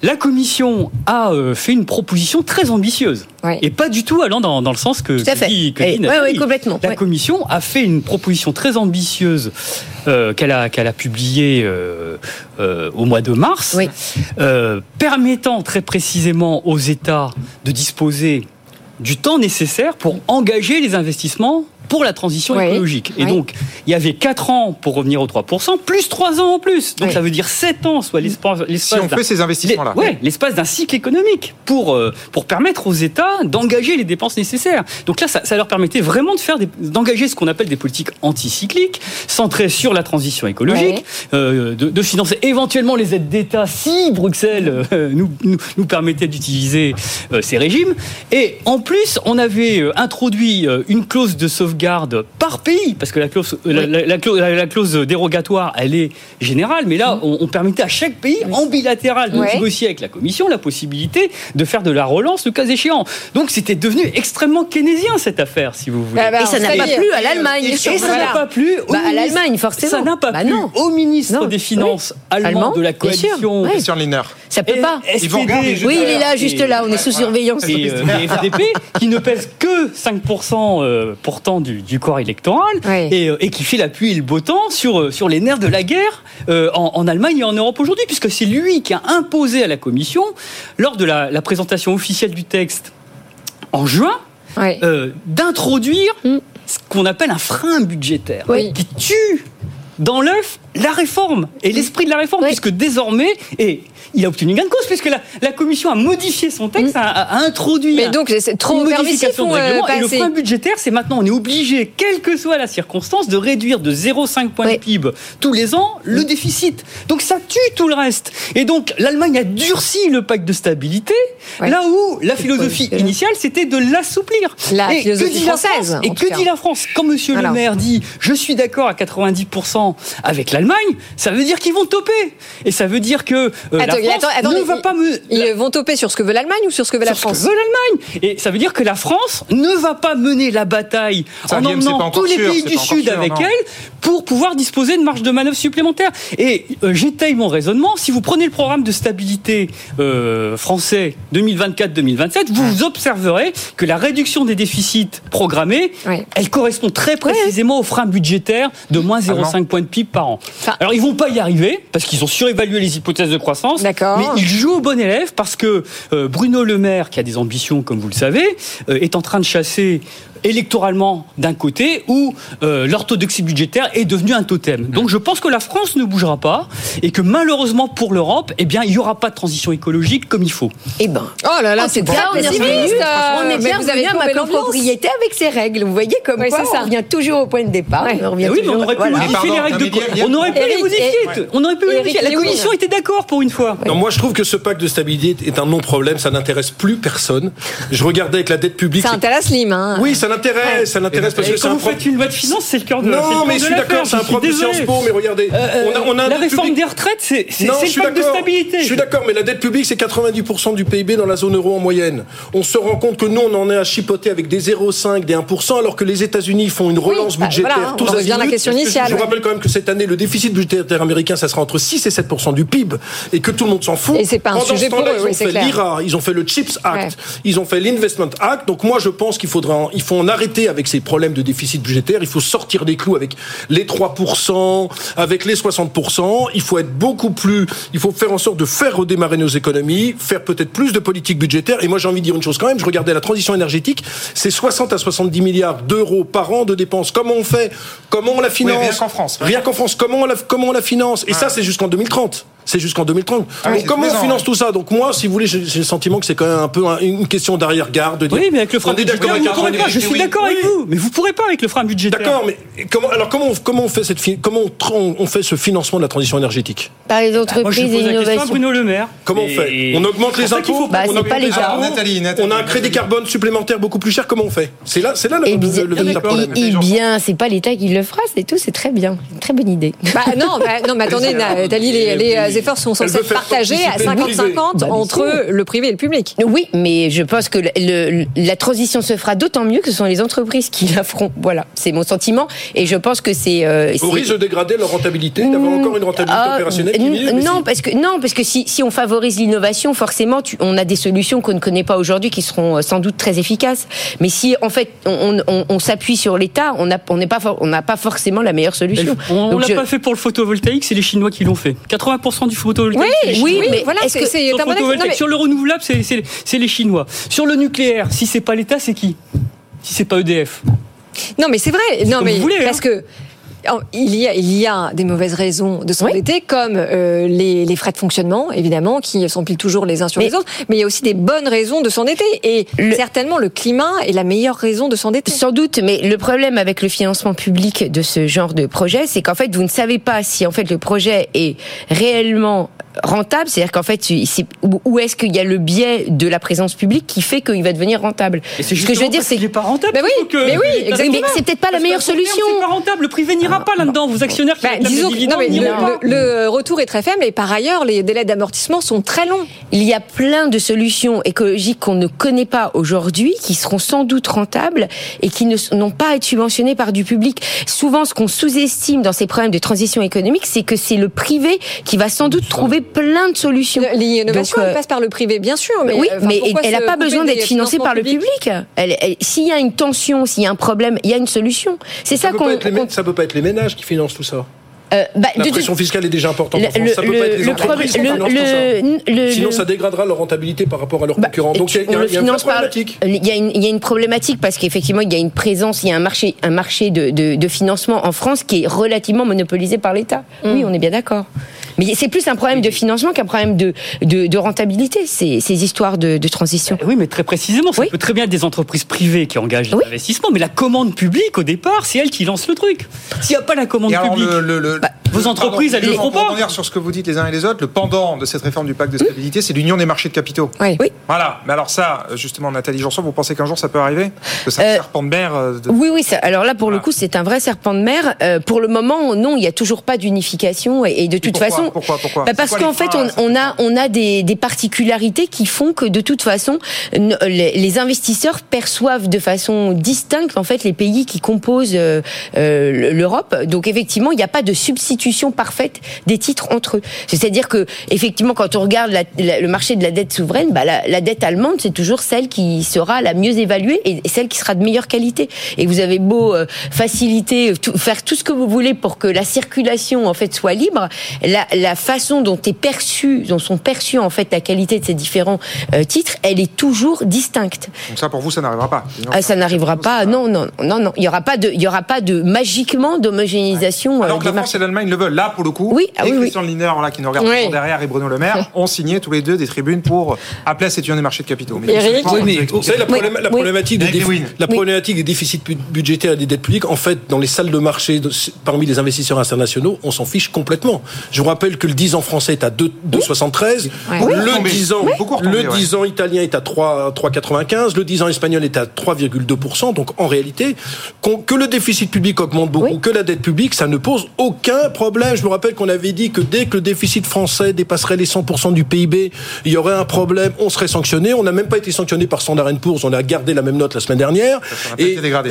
La Commission a fait une proposition très ambitieuse et pas du tout allant dans, dans le sens que, Tout à que fait. dit, que Et- dit ouais, Nathalie. ouais, complètement, La. Commission a fait une proposition très ambitieuse euh, qu'elle a, qu'elle a publiée euh, euh, au mois de mars, permettant très précisément aux États de disposer du temps nécessaire pour engager les investissements pour la transition Oui. écologique. Et Oui. donc, il y avait 4 ans pour revenir aux 3%, plus 3 ans en plus. Donc, Oui. ça veut dire 7 ans, soit l'espace... Si on d'un- fait ces investissements-là. ouais, l'espace d'un cycle économique pour, euh, pour permettre aux États d'engager les dépenses nécessaires. Donc là, ça, ça leur permettait vraiment de faire des- d'engager ce qu'on appelle des politiques anticycliques, centrées sur la transition écologique, euh, de, de financer éventuellement les aides d'État si Bruxelles euh, nous, nous, nous permettait d'utiliser euh, ces régimes. Et en plus, on avait euh, introduit euh, une clause de sauvegarde par pays, parce que la clause, la, la- la clause, la- la clause dérogatoire, elle est générale, mais là, on, on permettait à chaque pays, en bilatéral, de Ouais. négocier avec la Commission la possibilité de faire de la relance le cas échéant. Donc c'était devenu extrêmement keynésien cette affaire, si vous voulez. Ah bah, Et ça n'a pas plu à l'Allemagne. Et ça Voilà. n'a pas plu au Bah, à l'Allemagne, forcément. Ça n'a pas Bah, plu non. au ministre Non. des Finances Oui. allemand, Allemand, de la coalition. Christian Lindner. Ça peut Et pas. Ils vont regarder juste Oui, il est là, juste Et- là. On est sous surveillance. et, euh, et FDP qui ne pèse que 5% euh, pourtant du, du corps électoral et, euh, et qui fait la pluie et le beau temps sur, euh, sur les nerfs de la guerre euh, en, en Allemagne et en Europe aujourd'hui, puisque c'est lui qui a imposé à la Commission, lors de la, la présentation officielle du texte en juin, euh, d'introduire ce qu'on appelle un frein budgétaire qui tue dans l'œuf la réforme et l'esprit de la réforme, puisque désormais, et il a obtenu gain de cause, puisque la, la Commission a modifié son texte, a, a introduit Mais donc, c'est trop une modification de euh, règlement, et le assez frein budgétaire, c'est maintenant, on est obligé, quelle que soit la circonstance, de réduire de 0,5 points de PIB tous les ans le déficit. Donc ça tue tout le reste. Et donc l'Allemagne a durci le pacte de stabilité, là où la philosophie initiale, c'était de l'assouplir. La Et que philosophie dit la française, France Et que cas. dit la France Quand Monsieur Alors. le maire dit je suis d'accord à 90% avec l'Allemagne, ça veut dire qu'ils vont toper. Et ça veut dire que euh, la France attends, attends, ne ils- va pas me Ils vont toper sur ce que veut l'Allemagne ou sur ce que veut la sur France ce que veut l'Allemagne. Et ça veut dire que la France ne va pas mener la bataille Ça, en emmenant tous les pays du Sud sûr, avec non. elle pour pouvoir disposer de marge de manœuvre supplémentaire. Et euh, j'étaye mon raisonnement. Si vous prenez le programme de stabilité euh, français 2024-2027, vous observerez que la réduction des déficits programmés, elle correspond très précisément au frein budgétaire de moins 0,5 points de PIB par an. Alors ils vont pas y arriver parce qu'ils ont surévalué les hypothèses de croissance. Mais ils jouent au bon élève parce que euh, Bruno Le Maire, qui a des ambitions comme vous le savez, euh, est en train de chasser électoralement d'un côté où euh, l'orthodoxie budgétaire est devenue un totem. Donc je pense que la France ne bougera pas et que malheureusement pour l'Europe, eh bien il y aura pas de transition écologique comme il faut. Eh ben. Oh là là, Oh, c'est bien, très on euh, on est mais bien vous avez à ma copropriété avec ses règles. Vous voyez comme Ouais, quoi c'est ça. on revient toujours au point de départ. On revient oui, mais on aurait pu voilà. modifier les règles de bien- On aurait pu les modifier. On aurait pu Eric modifier. La. Commission était d'accord pour une fois. Non, moi je trouve que ce pacte de stabilité est un non-problème, ça n'intéresse plus personne. Je regardais avec la dette publique. Ça intéresse Lim. Hein. Oui, ça l'intéresse, ça l'intéresse parce Et que quand vous faites une loi de finances, c'est le cœur de le Non, mais je suis d'accord, c'est un prof de. Sciences Po, mais regardez, Euh, on a, un la réforme des retraites, c'est le pacte de stabilité. Je suis d'accord, mais la dette publique, c'est 90% du PIB dans la zone euro en moyenne. On se rend compte que nous, on en est à chipoter avec des 0,5, des 1%, alors que les États-Unis font une relance bah, budgétaire. voilà, tous on revient à la question initiale. Je vous rappelle quand même que cette année, le déficit budgétaire américain, ça sera entre 6 et 7% du PIB, et que tout le monde s'en fout. Et c'est pas un Pendant sujet pour eux, ils ont c'est fait clair. l'IRA, ils ont fait le CHIPS Act, ils ont fait l'Investment Act. Donc moi, je pense qu'il faudra, en- il faut en arrêter avec ces problèmes de déficit budgétaire. Il faut sortir des clous avec les 3%, avec les 60%. Il faut être beaucoup plus, il faut faire en sorte de faire redémarrer nos économies, faire peut-être plus de politique budgétaire. Et moi, j'ai envie de dire une chose quand même. Je regardais la transition énergétique. C'est 60 à 70 milliards d'euros par an de dépenses. Comment on fait? Comment on la finance? rien qu'en France. Rien qu'en France. Comment on la, comment on la finance? Et ça, c'est jusqu'en 2030. C'est jusqu'en 2030. Ah oui, Donc comment on finance tout ça? Donc moi, si vous voulez, j'ai le sentiment que c'est quand même un peu un- une question d'arrière-garde. de dire- Oui, mais avec le frein On est d'accord budgétaire, avec vous Je suis d'accord avec vous, mais vous pourrez pas avec le frein budgétaire. D'accord, mais comment alors comment on, comment on fait cette comment on, fait ce financement de la transition énergétique? Par les Bah, Moi, je entreprises et la question à l'innovation. Bruno Le Maire. Comment on Et- fait? On augmente c'est les impôts, faut Bah, on augmente pas les impôts, Nathalie, Nathalie, on a un crédit carbone supplémentaire beaucoup plus cher. Comment on fait? C'est là, c'est là le, Eh le- eh problème. eh bien, c'est pas l'État qui le fera, c'est tout, c'est très bien. Une très bonne idée. Bah, non, bah, non, mais attendez, Nathalie, les, les, euh, efforts sont censés être partagés à participer le privé. 50-50 Bah, bien entre le privé et le public. Oui, mais je pense que la transition se fera d'autant mieux que ce sont les entreprises qui la feront. Voilà, c'est mon sentiment. Et je pense que c'est. euh, Au risque de dégrader leur rentabilité, d'avoir Mmh, encore une rentabilité ah, opérationnelle qui diminue, Non, si. parce que non, parce que si, si on favorise l'innovation, forcément, tu- on a des solutions qu'on ne connaît pas aujourd'hui qui seront euh, sans doute très efficaces. Mais si en fait on, on- on s'appuie sur l'État, on n'a on pas for- on n'a pas forcément la meilleure solution. On Donc l'a je- pas fait pour le photovoltaïque, c'est les Chinois qui l'ont fait. 80% du photovoltaïque, Oui, c'est les oui, Chinois. mais voilà, est-ce que- c'est Sur, mais- Sur le renouvelable, c'est les Chinois. Sur le nucléaire, si c'est pas l'État, c'est qui? Si c'est pas EDF. Non, mais c'est vrai. Non, mais vous voulez, parce que oh, il y a il y a des mauvaises raisons de s'endetter, comme euh, les, les frais de fonctionnement, évidemment, qui s'empilent toujours les uns sur Mais- les autres. Mais il y a aussi des bonnes raisons de s'endetter, et Le- certainement le climat est la meilleure raison de s'endetter. Sans doute, mais le problème avec le financement public de ce genre de projet, c'est qu'en fait, vous ne savez pas si en fait le projet est réellement rentable, c'est-à-dire qu'en fait, où est-ce qu'il y a le biais de la présence publique qui fait qu'il va devenir rentable? Ce que je veux dire, c'est qu'il est pas rentable. Mais oui, mais oui, c'est peut-être pas la Parce meilleure solution. C'est pas rentable. Le privé n'ira pas là-dedans. Vos actionnaires qui Bah, disons que- non, mais le, vont pas. le- le retour est très faible, et par ailleurs, les délais d'amortissement sont très longs. Il y a plein de solutions écologiques qu'on ne connaît pas aujourd'hui, qui seront sans doute rentables et qui n'ont pas à être subventionnées par du public. Souvent, ce qu'on sous-estime dans ces problèmes de transition économique, c'est que c'est le privé qui va sans doute trouver plein de solutions. L'innovation, euh, elle passe par le privé, bien sûr. Mais, oui, euh, enfin, mais elle n'a pas besoin d'être financée par le public. S'il y a une tension, s'il y a un problème, il y a une solution. C'est ça, qu'on. pas être les mé- qu'on- ça peut pas être les ménages qui financent tout ça. euh, bah, La pression fiscale est déjà importante en le- France. Ça peut le- pas être les le entreprises qui financent le- tout ça. le- Sinon, le- ça dégradera leur rentabilité par rapport à leurs Bah, concurrents. Donc, il y y le y a une vraie finance par- problématique. Il y, a une, il y a une problématique parce qu'effectivement, il y a une présence, il y a un marché, un marché de, de, de financement en France qui est relativement monopolisé par l'État. Oui, on est bien d'accord. Mais c'est plus un problème de financement qu'un problème de, de, de rentabilité, ces, ces histoires de, de transition. Oui, mais très précisément, ça peut très bien être des entreprises privées qui engagent des investissements, mais la commande publique, au départ, c'est elle qui lance le truc. S'il n'y a pas la commande alors, publique, le- le- le- bah, vos entreprises, elles ne le feront pour pas. rebondir sur ce que vous dites les uns et les autres, le pendant de cette réforme du pacte de stabilité, c'est l'union des marchés de capitaux. Oui. Voilà. Mais alors ça, justement, Nathalie Janson, vous pensez qu'un jour ça peut arriver Que ça Euh, serpent de mer euh, de- Oui, oui. ça- alors là, pour le coup, c'est un vrai serpent de mer. Euh, pour le moment, non, il n'y a toujours pas d'unification. Et, et de toute pourquoi façon, Pourquoi Pourquoi Bah, parce qu'en fait, on, on a on a des, des particularités qui font que de toute façon, les, les investisseurs perçoivent de façon distincte en fait les pays qui composent euh, euh, l'Europe. Donc effectivement, il n'y a pas de substitution parfaite des titres entre eux. C'est-à-dire que effectivement, quand on regarde la- la- le marché de la dette souveraine, bah, la, la dette allemande, c'est toujours celle qui sera la mieux évaluée et, et celle qui sera de meilleure qualité. Et vous avez beau euh, faciliter, tout- faire tout ce que vous voulez pour que la circulation en fait soit libre, la, la façon dont est perçue, dont sont perçus en fait la qualité de ces différents euh, titres, elle est toujours distincte. Donc ça, pour vous, ça n'arrivera pas. Ah, ça n'arrivera pas. Non, non, non, non. Il y aura pas de, il y aura pas de magiquement d'homogénéisation euh, Alors que des la France et l'Allemagne le veulent. Là, pour le coup, Oui, ah et oui, oui. Christian Lindner, là, qui nous regarde Oui. derrière, et Bruno Le Maire, ont signé tous les deux des tribunes pour appeler à cette union des marchés de capitaux. Mais Eric Oui, vous mais expliquez. vous savez, la, Oui. problématique, des défi- la problématique des déficits bu- budgétaires et des dettes publiques, en fait, dans les salles de marché, de- parmi les investisseurs internationaux, on s'en fiche complètement. Je vous rappelle que le 10 ans français est à 2 2,73, Ouais. Beaucoup le retombé. 10 ans, le ouais. 10 ans italien est à 3 3,95, le 10 ans espagnol est à 3,2%. Donc, en réalité, que le déficit public augmente beaucoup, que la dette publique, ça ne pose aucun problème. Je me rappelle qu'on avait dit que dès que le déficit français dépasserait les 100% du PIB, il y aurait un problème, on serait sanctionné. On n'a même pas été sanctionné par Standard Poor's, on a gardé la même note la semaine dernière. Ça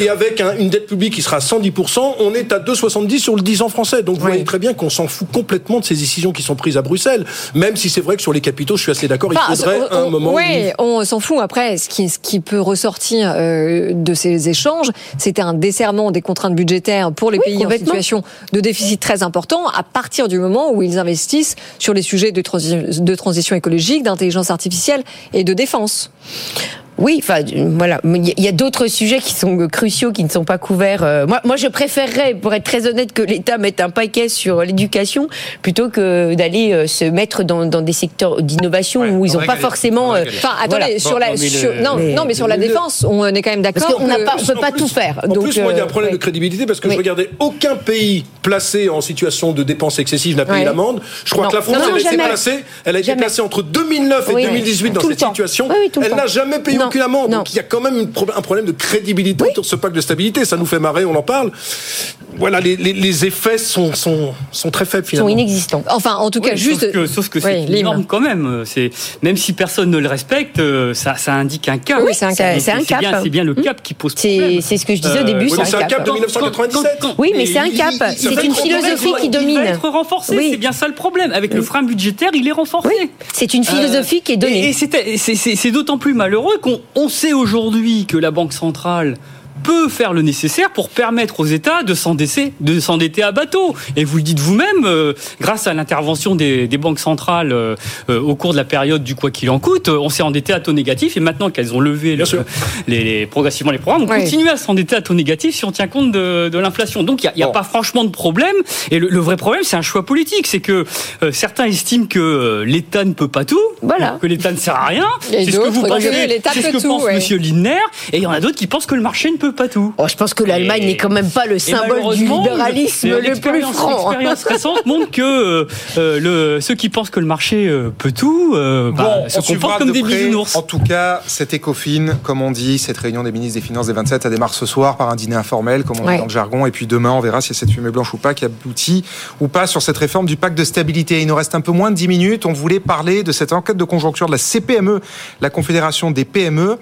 Et, avec un- une dette publique qui sera à 110%, on est à 2,70 sur le 10 ans français. Donc vous voyez très bien qu'on s'en fout complètement de ces décisions qui sont prises à Bruxelles. Même si c'est vrai que sur les capitaux, je suis assez d'accord, il Enfin, faudrait on- un moment. où- ouais, on s'en fout. Après, ce qui, ce qui peut ressortir euh, de ces échanges, c'était un desserrement des contraintes budgétaires pour les Oui, pays en situation de déficit très important à partir du moment où ils investissent sur les sujets de, transi- de transition écologique, d'intelligence artificielle et de défense. Oui, enfin voilà, il y a- d'autres sujets qui sont euh, cruciaux, qui ne sont pas couverts. Euh, Moi, moi, je préférerais, pour être très honnête, que l'État mette un paquet sur l'éducation plutôt que d'aller euh, se mettre dans, dans des secteurs d'innovation Ouais, où ils on n'ont pas forcément. Euh. Enfin, attendez, Voilà. sur Bon, la, non, mais sur- le- non, mais- non, mais sur la le- défense, on est quand même d'accord. Parce qu'on on peut En pas plus- tout faire. En Donc, plus, moi, il y a un problème ouais. de crédibilité parce que Oui. je regardais aucun pays placé en situation de dépenses excessives n'a payé Ouais. l'amende. Je crois Non. que la France, Non, elle a été placée, elle a été placée entre 2009 et Oui. 2018 dans cette situation. Elle n'a jamais payé Donc il y a quand même un problème de crédibilité autour de ce pacte de stabilité. Ça nous fait marrer, on en parle. Voilà, les, les- les effets sont, sont, sont très faibles Ils sont finalement. inexistants. Enfin, en tout cas, Oui, juste. Sauf que, sauf que c'est Oui, une Lim. norme quand même. C'est même si personne ne le respecte, euh, ça, ça indique un cap. Oui, c'est un cap. C'est un cap. bien, c'est bien le cap qui pose problème. c'est ce que je disais Euh, au début, oui, mais c'est c'est un cap de Quand- 1997. quand- quand- Oui, mais c'est un il- cap. il- il- C'est il- une il- philosophie il- qui Il domine. va être renforcé, Oui. c'est bien ça le problème. Avec le frein budgétaire, il est renforcé. Oui, c'est une philosophie qui est Et, donnée. et c'est d'autant plus malheureux qu'on on sait aujourd'hui que la Banque centrale peut faire le nécessaire pour permettre aux États de s'endetter, de s'endetter à bateau. Et vous le dites vous-même, euh, grâce à l'intervention des, des banques centrales euh, euh, au cours de la période du quoi qu'il en coûte, on s'est endetté à taux négatif et maintenant qu'elles ont levé le- les, les- progressivement les programmes, on Oui. continue à s'endetter à taux négatif si on tient compte de, de l'inflation. Donc il n'y a, Bon. pas franchement de problème. Et le, le vrai problème, c'est un choix politique. C'est que euh, certains estiment que euh, l'État ne peut pas tout, Voilà. que l'État ne sert à rien. Et C'est ce que vous pensez. l'État C'est ce que tout, pense ouais. Monsieur Lindner. Et il y en a d'autres qui pensent que le marché ne peut pas tout. Oh, je pense que l'Allemagne Et- n'est quand même pas le symbole du libéralisme le- le plus franc. L'expérience récente montre que euh, euh, le, ceux qui pensent que le marché euh, peut tout euh, bah, Bon, se comportent comme de des près. bisounours. En tout cas, cet ECOFIN, comme on dit, cette réunion des ministres des Finances des 27, ça démarre ce soir par un dîner informel, comme on Ouais. dit dans le jargon. Et puis demain, on verra si cette fumée blanche ou pas qui aboutit ou pas sur cette réforme du pacte de stabilité. Il nous reste un peu moins de 10 minutes. On voulait parler de cette enquête de conjoncture de la CPME, la Confédération des PME,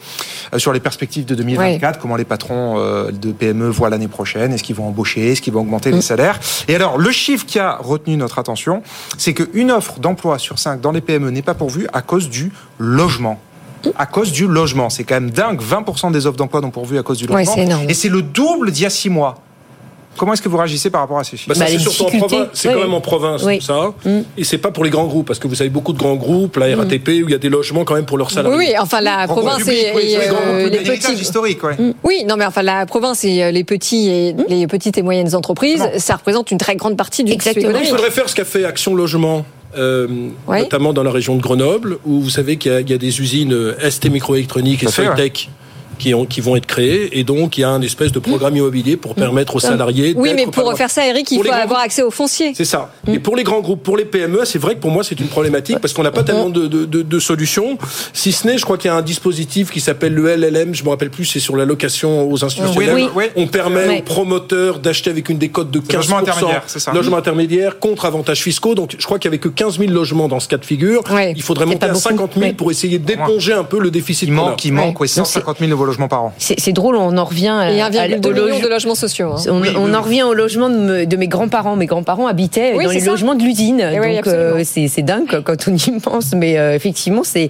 euh, sur les perspectives de 2024, comment les patrons euh, de PME voient l'année prochaine, est-ce qu'ils vont embaucher, est-ce qu'ils vont augmenter les salaires? Et alors, le chiffre qui a retenu notre attention, c'est qu'une offre d'emploi sur cinq dans les PME n'est pas pourvue à cause du logement. À cause du logement. C'est quand même dingue. 20% des offres d'emploi non pourvues à cause du logement. Et c'est le double d'il y a six mois. Comment est-ce que vous réagissez par rapport à ces chiffres Bah, Bah, c'est les surtout en difficultés. province. C'est Oui. quand même en province, Oui. tout ça. Mm. Et c'est pas pour les grands groupes, parce que vous avez beaucoup de grands groupes, la RATP, où il y a des logements quand même pour leurs salariés. oui, enfin la province public, et, les euh, les. L'héritage petits. historique, ouais. Oui, non, mais enfin la province et euh, les petits et les petites et moyennes entreprises, Non. ça représente une très grande partie du Exactement. Il faudrait faire ce qu'a fait Action Logement. euh, notamment dans la région de Grenoble, où vous savez qu'il y, a- il y a des usines euh, ST microélectronique et. Soitec qui, ont, qui vont être créées, et donc il y a un espèce de programme immobilier pour permettre aux salariés. Oui, mais pour loin. faire ça, Eric, il faut avoir accès au foncier. C'est ça. Et pour les grands groupes, pour les PME, c'est vrai que pour moi c'est une problématique parce qu'on n'a pas tellement de, de, de- de solutions. Si ce n'est, je crois qu'il y a un dispositif qui s'appelle le LLM, je me rappelle plus, c'est sur la location aux institutionnels. Oui, oui. On permet aux promoteurs d'acheter avec une décote de 15%. C'est logement intermédiaire, c'est ça. Logement intermédiaire contre avantages fiscaux. Donc je crois qu'il n'y avait que 15 000 logements dans ce cas de figure. Il faudrait monter à beaucoup. 50 000 Ouais. pour essayer d'éponger un peu le déficit. Il manque, il manque, ouais, 150 000 nouveaux logements par an. C'est drôle, on en revient à, Et à- 1,2 au million loge- de logements sociaux. hein. On, Oui, on oui, en revient au logement de, me- de mes grands-parents. Mes grands-parents habitaient Oui, dans les ça. logements de l'usine. Eh oui, Donc euh, c'est dingue quand on y pense. Mais euh, effectivement, c'est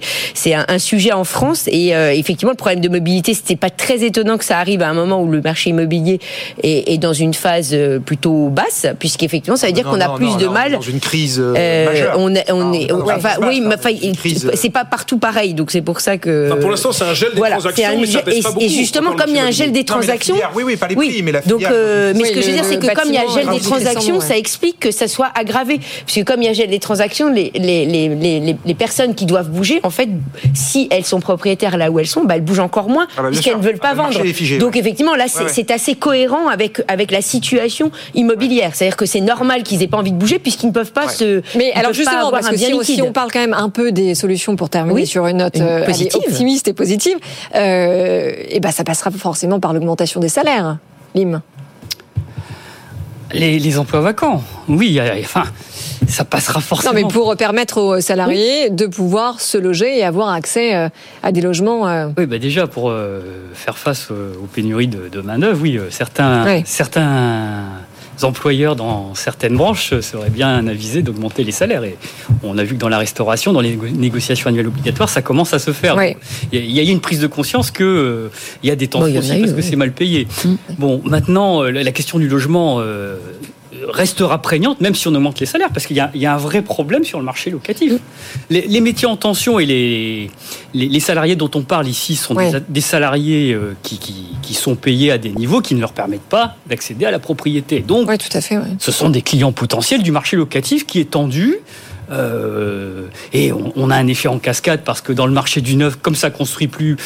un, un sujet en France. Et euh, effectivement, le problème de mobilité, c'était pas très étonnant que ça arrive à un moment où le marché immobilier est, est dans une phase euh, plutôt basse, puisqu'effectivement, ça veut dire qu'on a non, plus non, de non, mal. Dans une crise euh, Euh, majeure. on est, on Non, est, non, enfin, oui, mais enfin, une crise, euh, c'est pas partout pareil, donc c'est pour ça que. Enfin, pour l'instant, c'est un gel des voilà, transactions, mais baisse et, pas et justement, comme il y a un gel des Non, mais la transactions. oui, oui, pas les prix, mais la donc, filière. euh, mais ce que je veux dire, c'est que comme il y a bâtiment, gel des transactions, ça explique que ça soit aggravé. Puisque comme il y a gel des transactions, les, les, les, les, les personnes qui doivent bouger, en fait, si elles sont propriétaires là où elles sont, bah, elles bougent encore moins, Ah bah, puisqu'elles ne veulent pas Ah, vendre. figé, donc ouais. effectivement, là, c'est Ouais, ouais. c'est assez cohérent avec, avec la situation immobilière. C'est-à-dire que c'est normal qu'ils aient pas envie de bouger, puisqu'ils ne peuvent pas se. Mais alors justement, avoir parce un que si on, liquide. si on parle quand même un peu des solutions pour terminer Oui, sur une note une euh, allez, positive. optimiste et positive, euh, et ben ça passera forcément par l'augmentation des salaires. Lim. Les, les emplois vacants, oui, a- enfin, ça passera Non, forcément. mais pour permettre aux salariés de pouvoir se loger et avoir accès euh, à des logements. euh, Oui, bah déjà pour euh, faire face euh, aux pénuries de, de main d'œuvre, oui, euh, certains, Oui. certains employeurs dans certaines branches euh, seraient bien avisés d'augmenter les salaires. Et on a vu que dans la restauration, dans les négo- négociations annuelles obligatoires, ça commence à se faire. Oui. Il y a- une prise de conscience que euh, il y a des Bon, a aussi eu, parce que oui. c'est mal payé. Bon, maintenant, euh, la la question du logement. euh, restera prégnante même si on augmente les salaires parce qu'il y, a- il y a un vrai problème sur le marché locatif. Les, les métiers en tension et les, les, les salariés dont on parle ici sont Ouais. des, des salariés euh, qui, qui, qui sont payés à des niveaux qui ne leur permettent pas d'accéder à la propriété. Donc, Oui, tout à fait. ouais. ce sont des clients potentiels du marché locatif qui est tendu. Euh, et on, on a un effet en cascade parce que dans le marché du neuf, comme ça construit plus,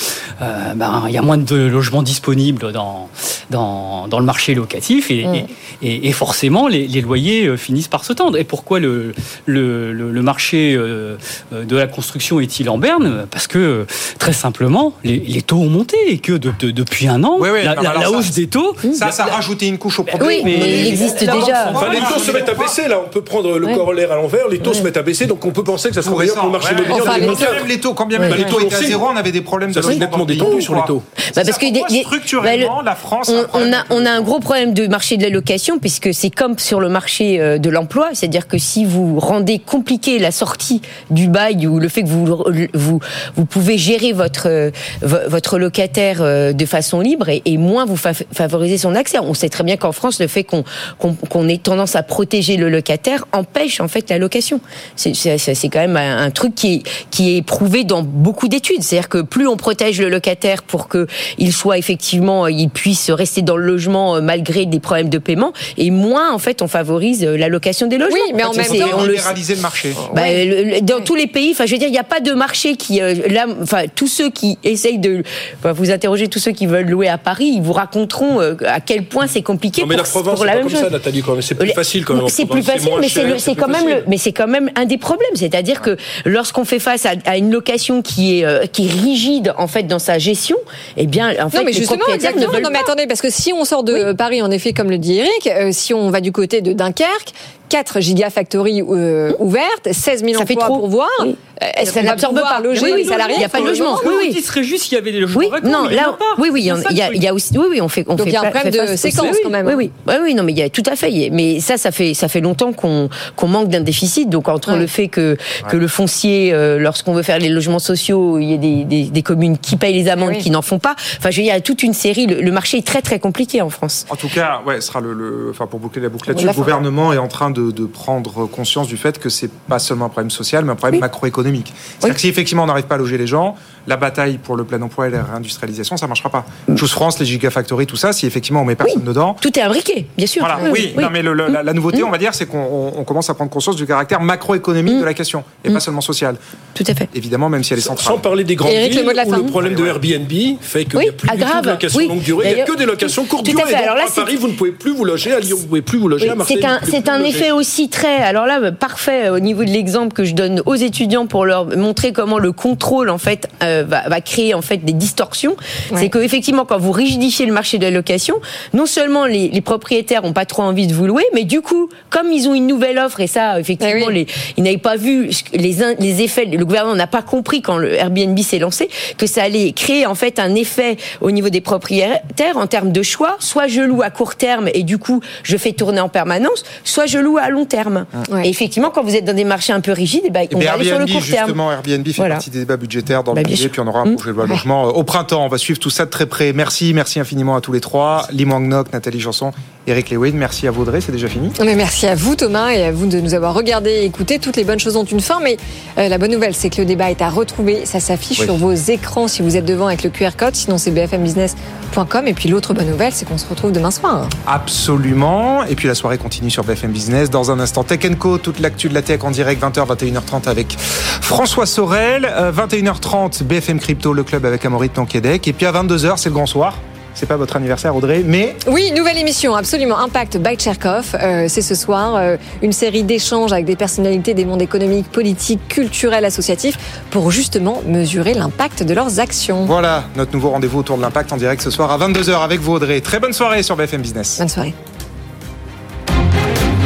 euh, ben, il y a moins de logements disponibles dans, dans, dans le marché locatif et, Mm. et, et- et forcément les, les loyers euh, finissent par se tendre. Et pourquoi le, le, le, le marché de la construction est-il en berne? Parce que très simplement, les, les taux ont monté et que de- de- depuis un an, Oui, oui, la, non, la- alors la ça- hausse des taux. Ça, ça a rajouté une couche au problème. Oui, mais il existe déjà. Enfin, les taux se mettent à baisser, là. On peut prendre le corollaire à l'envers. Les taux se mettent à baisser, donc on peut penser que ça sera meilleur pour le marché ouais. immobilier Enfin, en les Quand 2024. même les taux, quand bien même les Bah, taux les étaient à zéro, on avait des problèmes de Ça s'est logement nettement détendu sur les taux. Bah, parce que structurellement, bah, le- la France. on, a, un gros problème de marché de la location puisque c'est comme sur le marché euh, de l'emploi, c'est-à-dire que si vous rendez compliqué la sortie du bail ou le fait que vous vous, vous pouvez gérer votre euh, vo- votre locataire euh, de façon libre et, et moins vous fa- favorisez son accès. On sait très bien qu'en France, le fait qu'on qu'on qu'on ait tendance à protéger le locataire empêche en fait la location. C'est quand même un, truc qui est qui est prouvé dans beaucoup d'études. C'est-à-dire que plus on protège le locataire pour que il soit effectivement, euh, il puisse rester dans le logement euh, malgré des problèmes de paiement, et moins en fait on favorise euh, la location des logements. Oui, mais en même temps- on libéraliser le marché. bah, le- dans tous les pays, enfin, je veux dire, il n'y a pas de marché qui, là, enfin, tous ceux qui essayent de, enfin, vous interrogez tous ceux qui veulent louer à Paris, ils vous raconteront à quel point c'est compliqué Non, mais pour, la Provence, pour c'est la pas même comme chose. ça, Nathalie. C'est plus facile quand même. en C'est plus facile, mais c'est quand même mais c'est quand même un des problèmes. C'est-à-dire que lorsqu'on fait face à, à une location qui est euh, qui est rigide en fait dans sa gestion, eh bien, en fait, mais les propriétaires ne veulent Non, mais attendez, parce que si on sort de Paris, en effet, comme le dit Eric, euh, si on va du côté de Dunkerque, 4 gigafactories euh, ouvertes, 16 000 Ça fait emplois trop. pour voir. Oui. Est-ce Ça qu'on va n'absorbe pouvoir pas. loger Oui, oui, les salariés il y a pas de logement. Oui, Oui. Il serait juste s'il y avait des logements Oui, vacants, non, mais là, oui, oui, il y, a, y aussi, oui, oui, on fait, on Donc il y a un problème de séquence, quand même. Oui, oui, oui, oui, non, mais il y a tout à fait. Mais ça, ça fait, ça fait longtemps qu'on qu'on manque d'un déficit. Donc entre Ouais. le fait que que le foncier, euh, lorsqu'on veut faire les logements sociaux, il y a des, des, des communes qui payent les amendes, Oui. qui n'en font pas. Enfin, je veux dire, il y a toute une série. Le, le marché est très très compliqué en France. En tout cas, ouais, ce sera le, enfin pour boucler la boucle là-dessus, le gouvernement est en train de, de prendre conscience du fait que c'est pas seulement un problème social, mais un problème Oui. macroéconomique. C'est-à-dire que si effectivement on n'arrive pas à loger les gens, la bataille pour le plein emploi et la réindustrialisation, ça marchera pas. Chose France, les gigafactories, tout ça, si effectivement on met personne dedans. Tout est imbriqué, bien sûr. Voilà, oui, non, mais le- le- la, la nouveauté, on va dire, c'est qu'on on- on commence à prendre conscience du caractère macroéconomique de la question, et pas seulement social. Tout à fait. Évidemment, même si elle est centrale. Sans parler des grandes Eric, le villes la où le problème de Airbnb fait qu'il Oui, n'y a plus du tout grave, de location oui. longue durée, il n'y a que des locations courte Tout à durée. fait, alors là, à c'est- Paris, vous ne pouvez plus vous loger, à Lyon, vous ne pouvez plus vous loger, Oui, à Marseille. c'est un, ne effet aussi très. Alors là, parfait au niveau de l'exemple que je donne aux étudiants pour leur montrer comment le contrôle en fait euh, va, va créer en fait des distorsions. C'est que effectivement, quand vous rigidifiez le marché de la location, non seulement les, les propriétaires ont pas trop envie de vous louer, mais du coup, comme ils ont une nouvelle offre et ça, effectivement, Eh les, ils n'avaient pas vu les, les effets. Le gouvernement n'a pas compris quand le Airbnb s'est lancé que ça allait créer en fait un effet au niveau des propriétaires en termes de choix. Soit je loue à court terme et du coup je fais tourner en permanence, soit je loue à long terme. Ouais. Et effectivement, quand vous êtes dans des marchés un peu rigides, eh ben, Et on bien, va aller sur le Airbnb, court terme. justement, Airbnb fait Voilà. partie des débats budgétaires dans Bah, le sûr. puis on aura un Mmh. projet de loi logement euh, au printemps. On va suivre tout ça de très près. Merci, merci infiniment à tous les trois. Lim Wang Nok, Nathalie Janson, Eric Lewin, merci à vous Audrey, c'est déjà fini. Mais merci à vous Thomas et à vous de nous avoir regardé et écouté. Toutes les bonnes choses ont une fin, mais euh, la bonne nouvelle c'est que le débat est à retrouver. Ça s'affiche Oui. sur vos écrans si vous êtes devant avec le QR code. Sinon c'est bfmbusiness.com. Et puis l'autre bonne nouvelle c'est qu'on se retrouve demain soir. Absolument. Et puis la soirée continue sur BFM Business. Dans un instant, Tech Co, toute l'actu de la tech en direct, 20h, 21h30 avec François Sorel. Euh, 21h30, BFM Crypto, le club avec Amaury de Tonquédec. Et puis à 22h, c'est le grand soir. C'est pas votre anniversaire, Audrey, mais Oui, nouvelle émission, absolument. Impact by Tcherkov. Euh, c'est ce soir euh, une série d'échanges avec des personnalités des mondes économiques, politiques, culturels, associatifs pour justement mesurer l'impact de leurs actions. voilà notre nouveau rendez-vous autour de l'impact en direct ce soir à 22h avec vous, Audrey. Très bonne soirée sur BFM Business. Bonne soirée.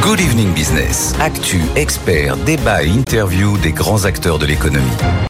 Good Evening Business. Actu, experts, débat et interview des grands acteurs de l'économie.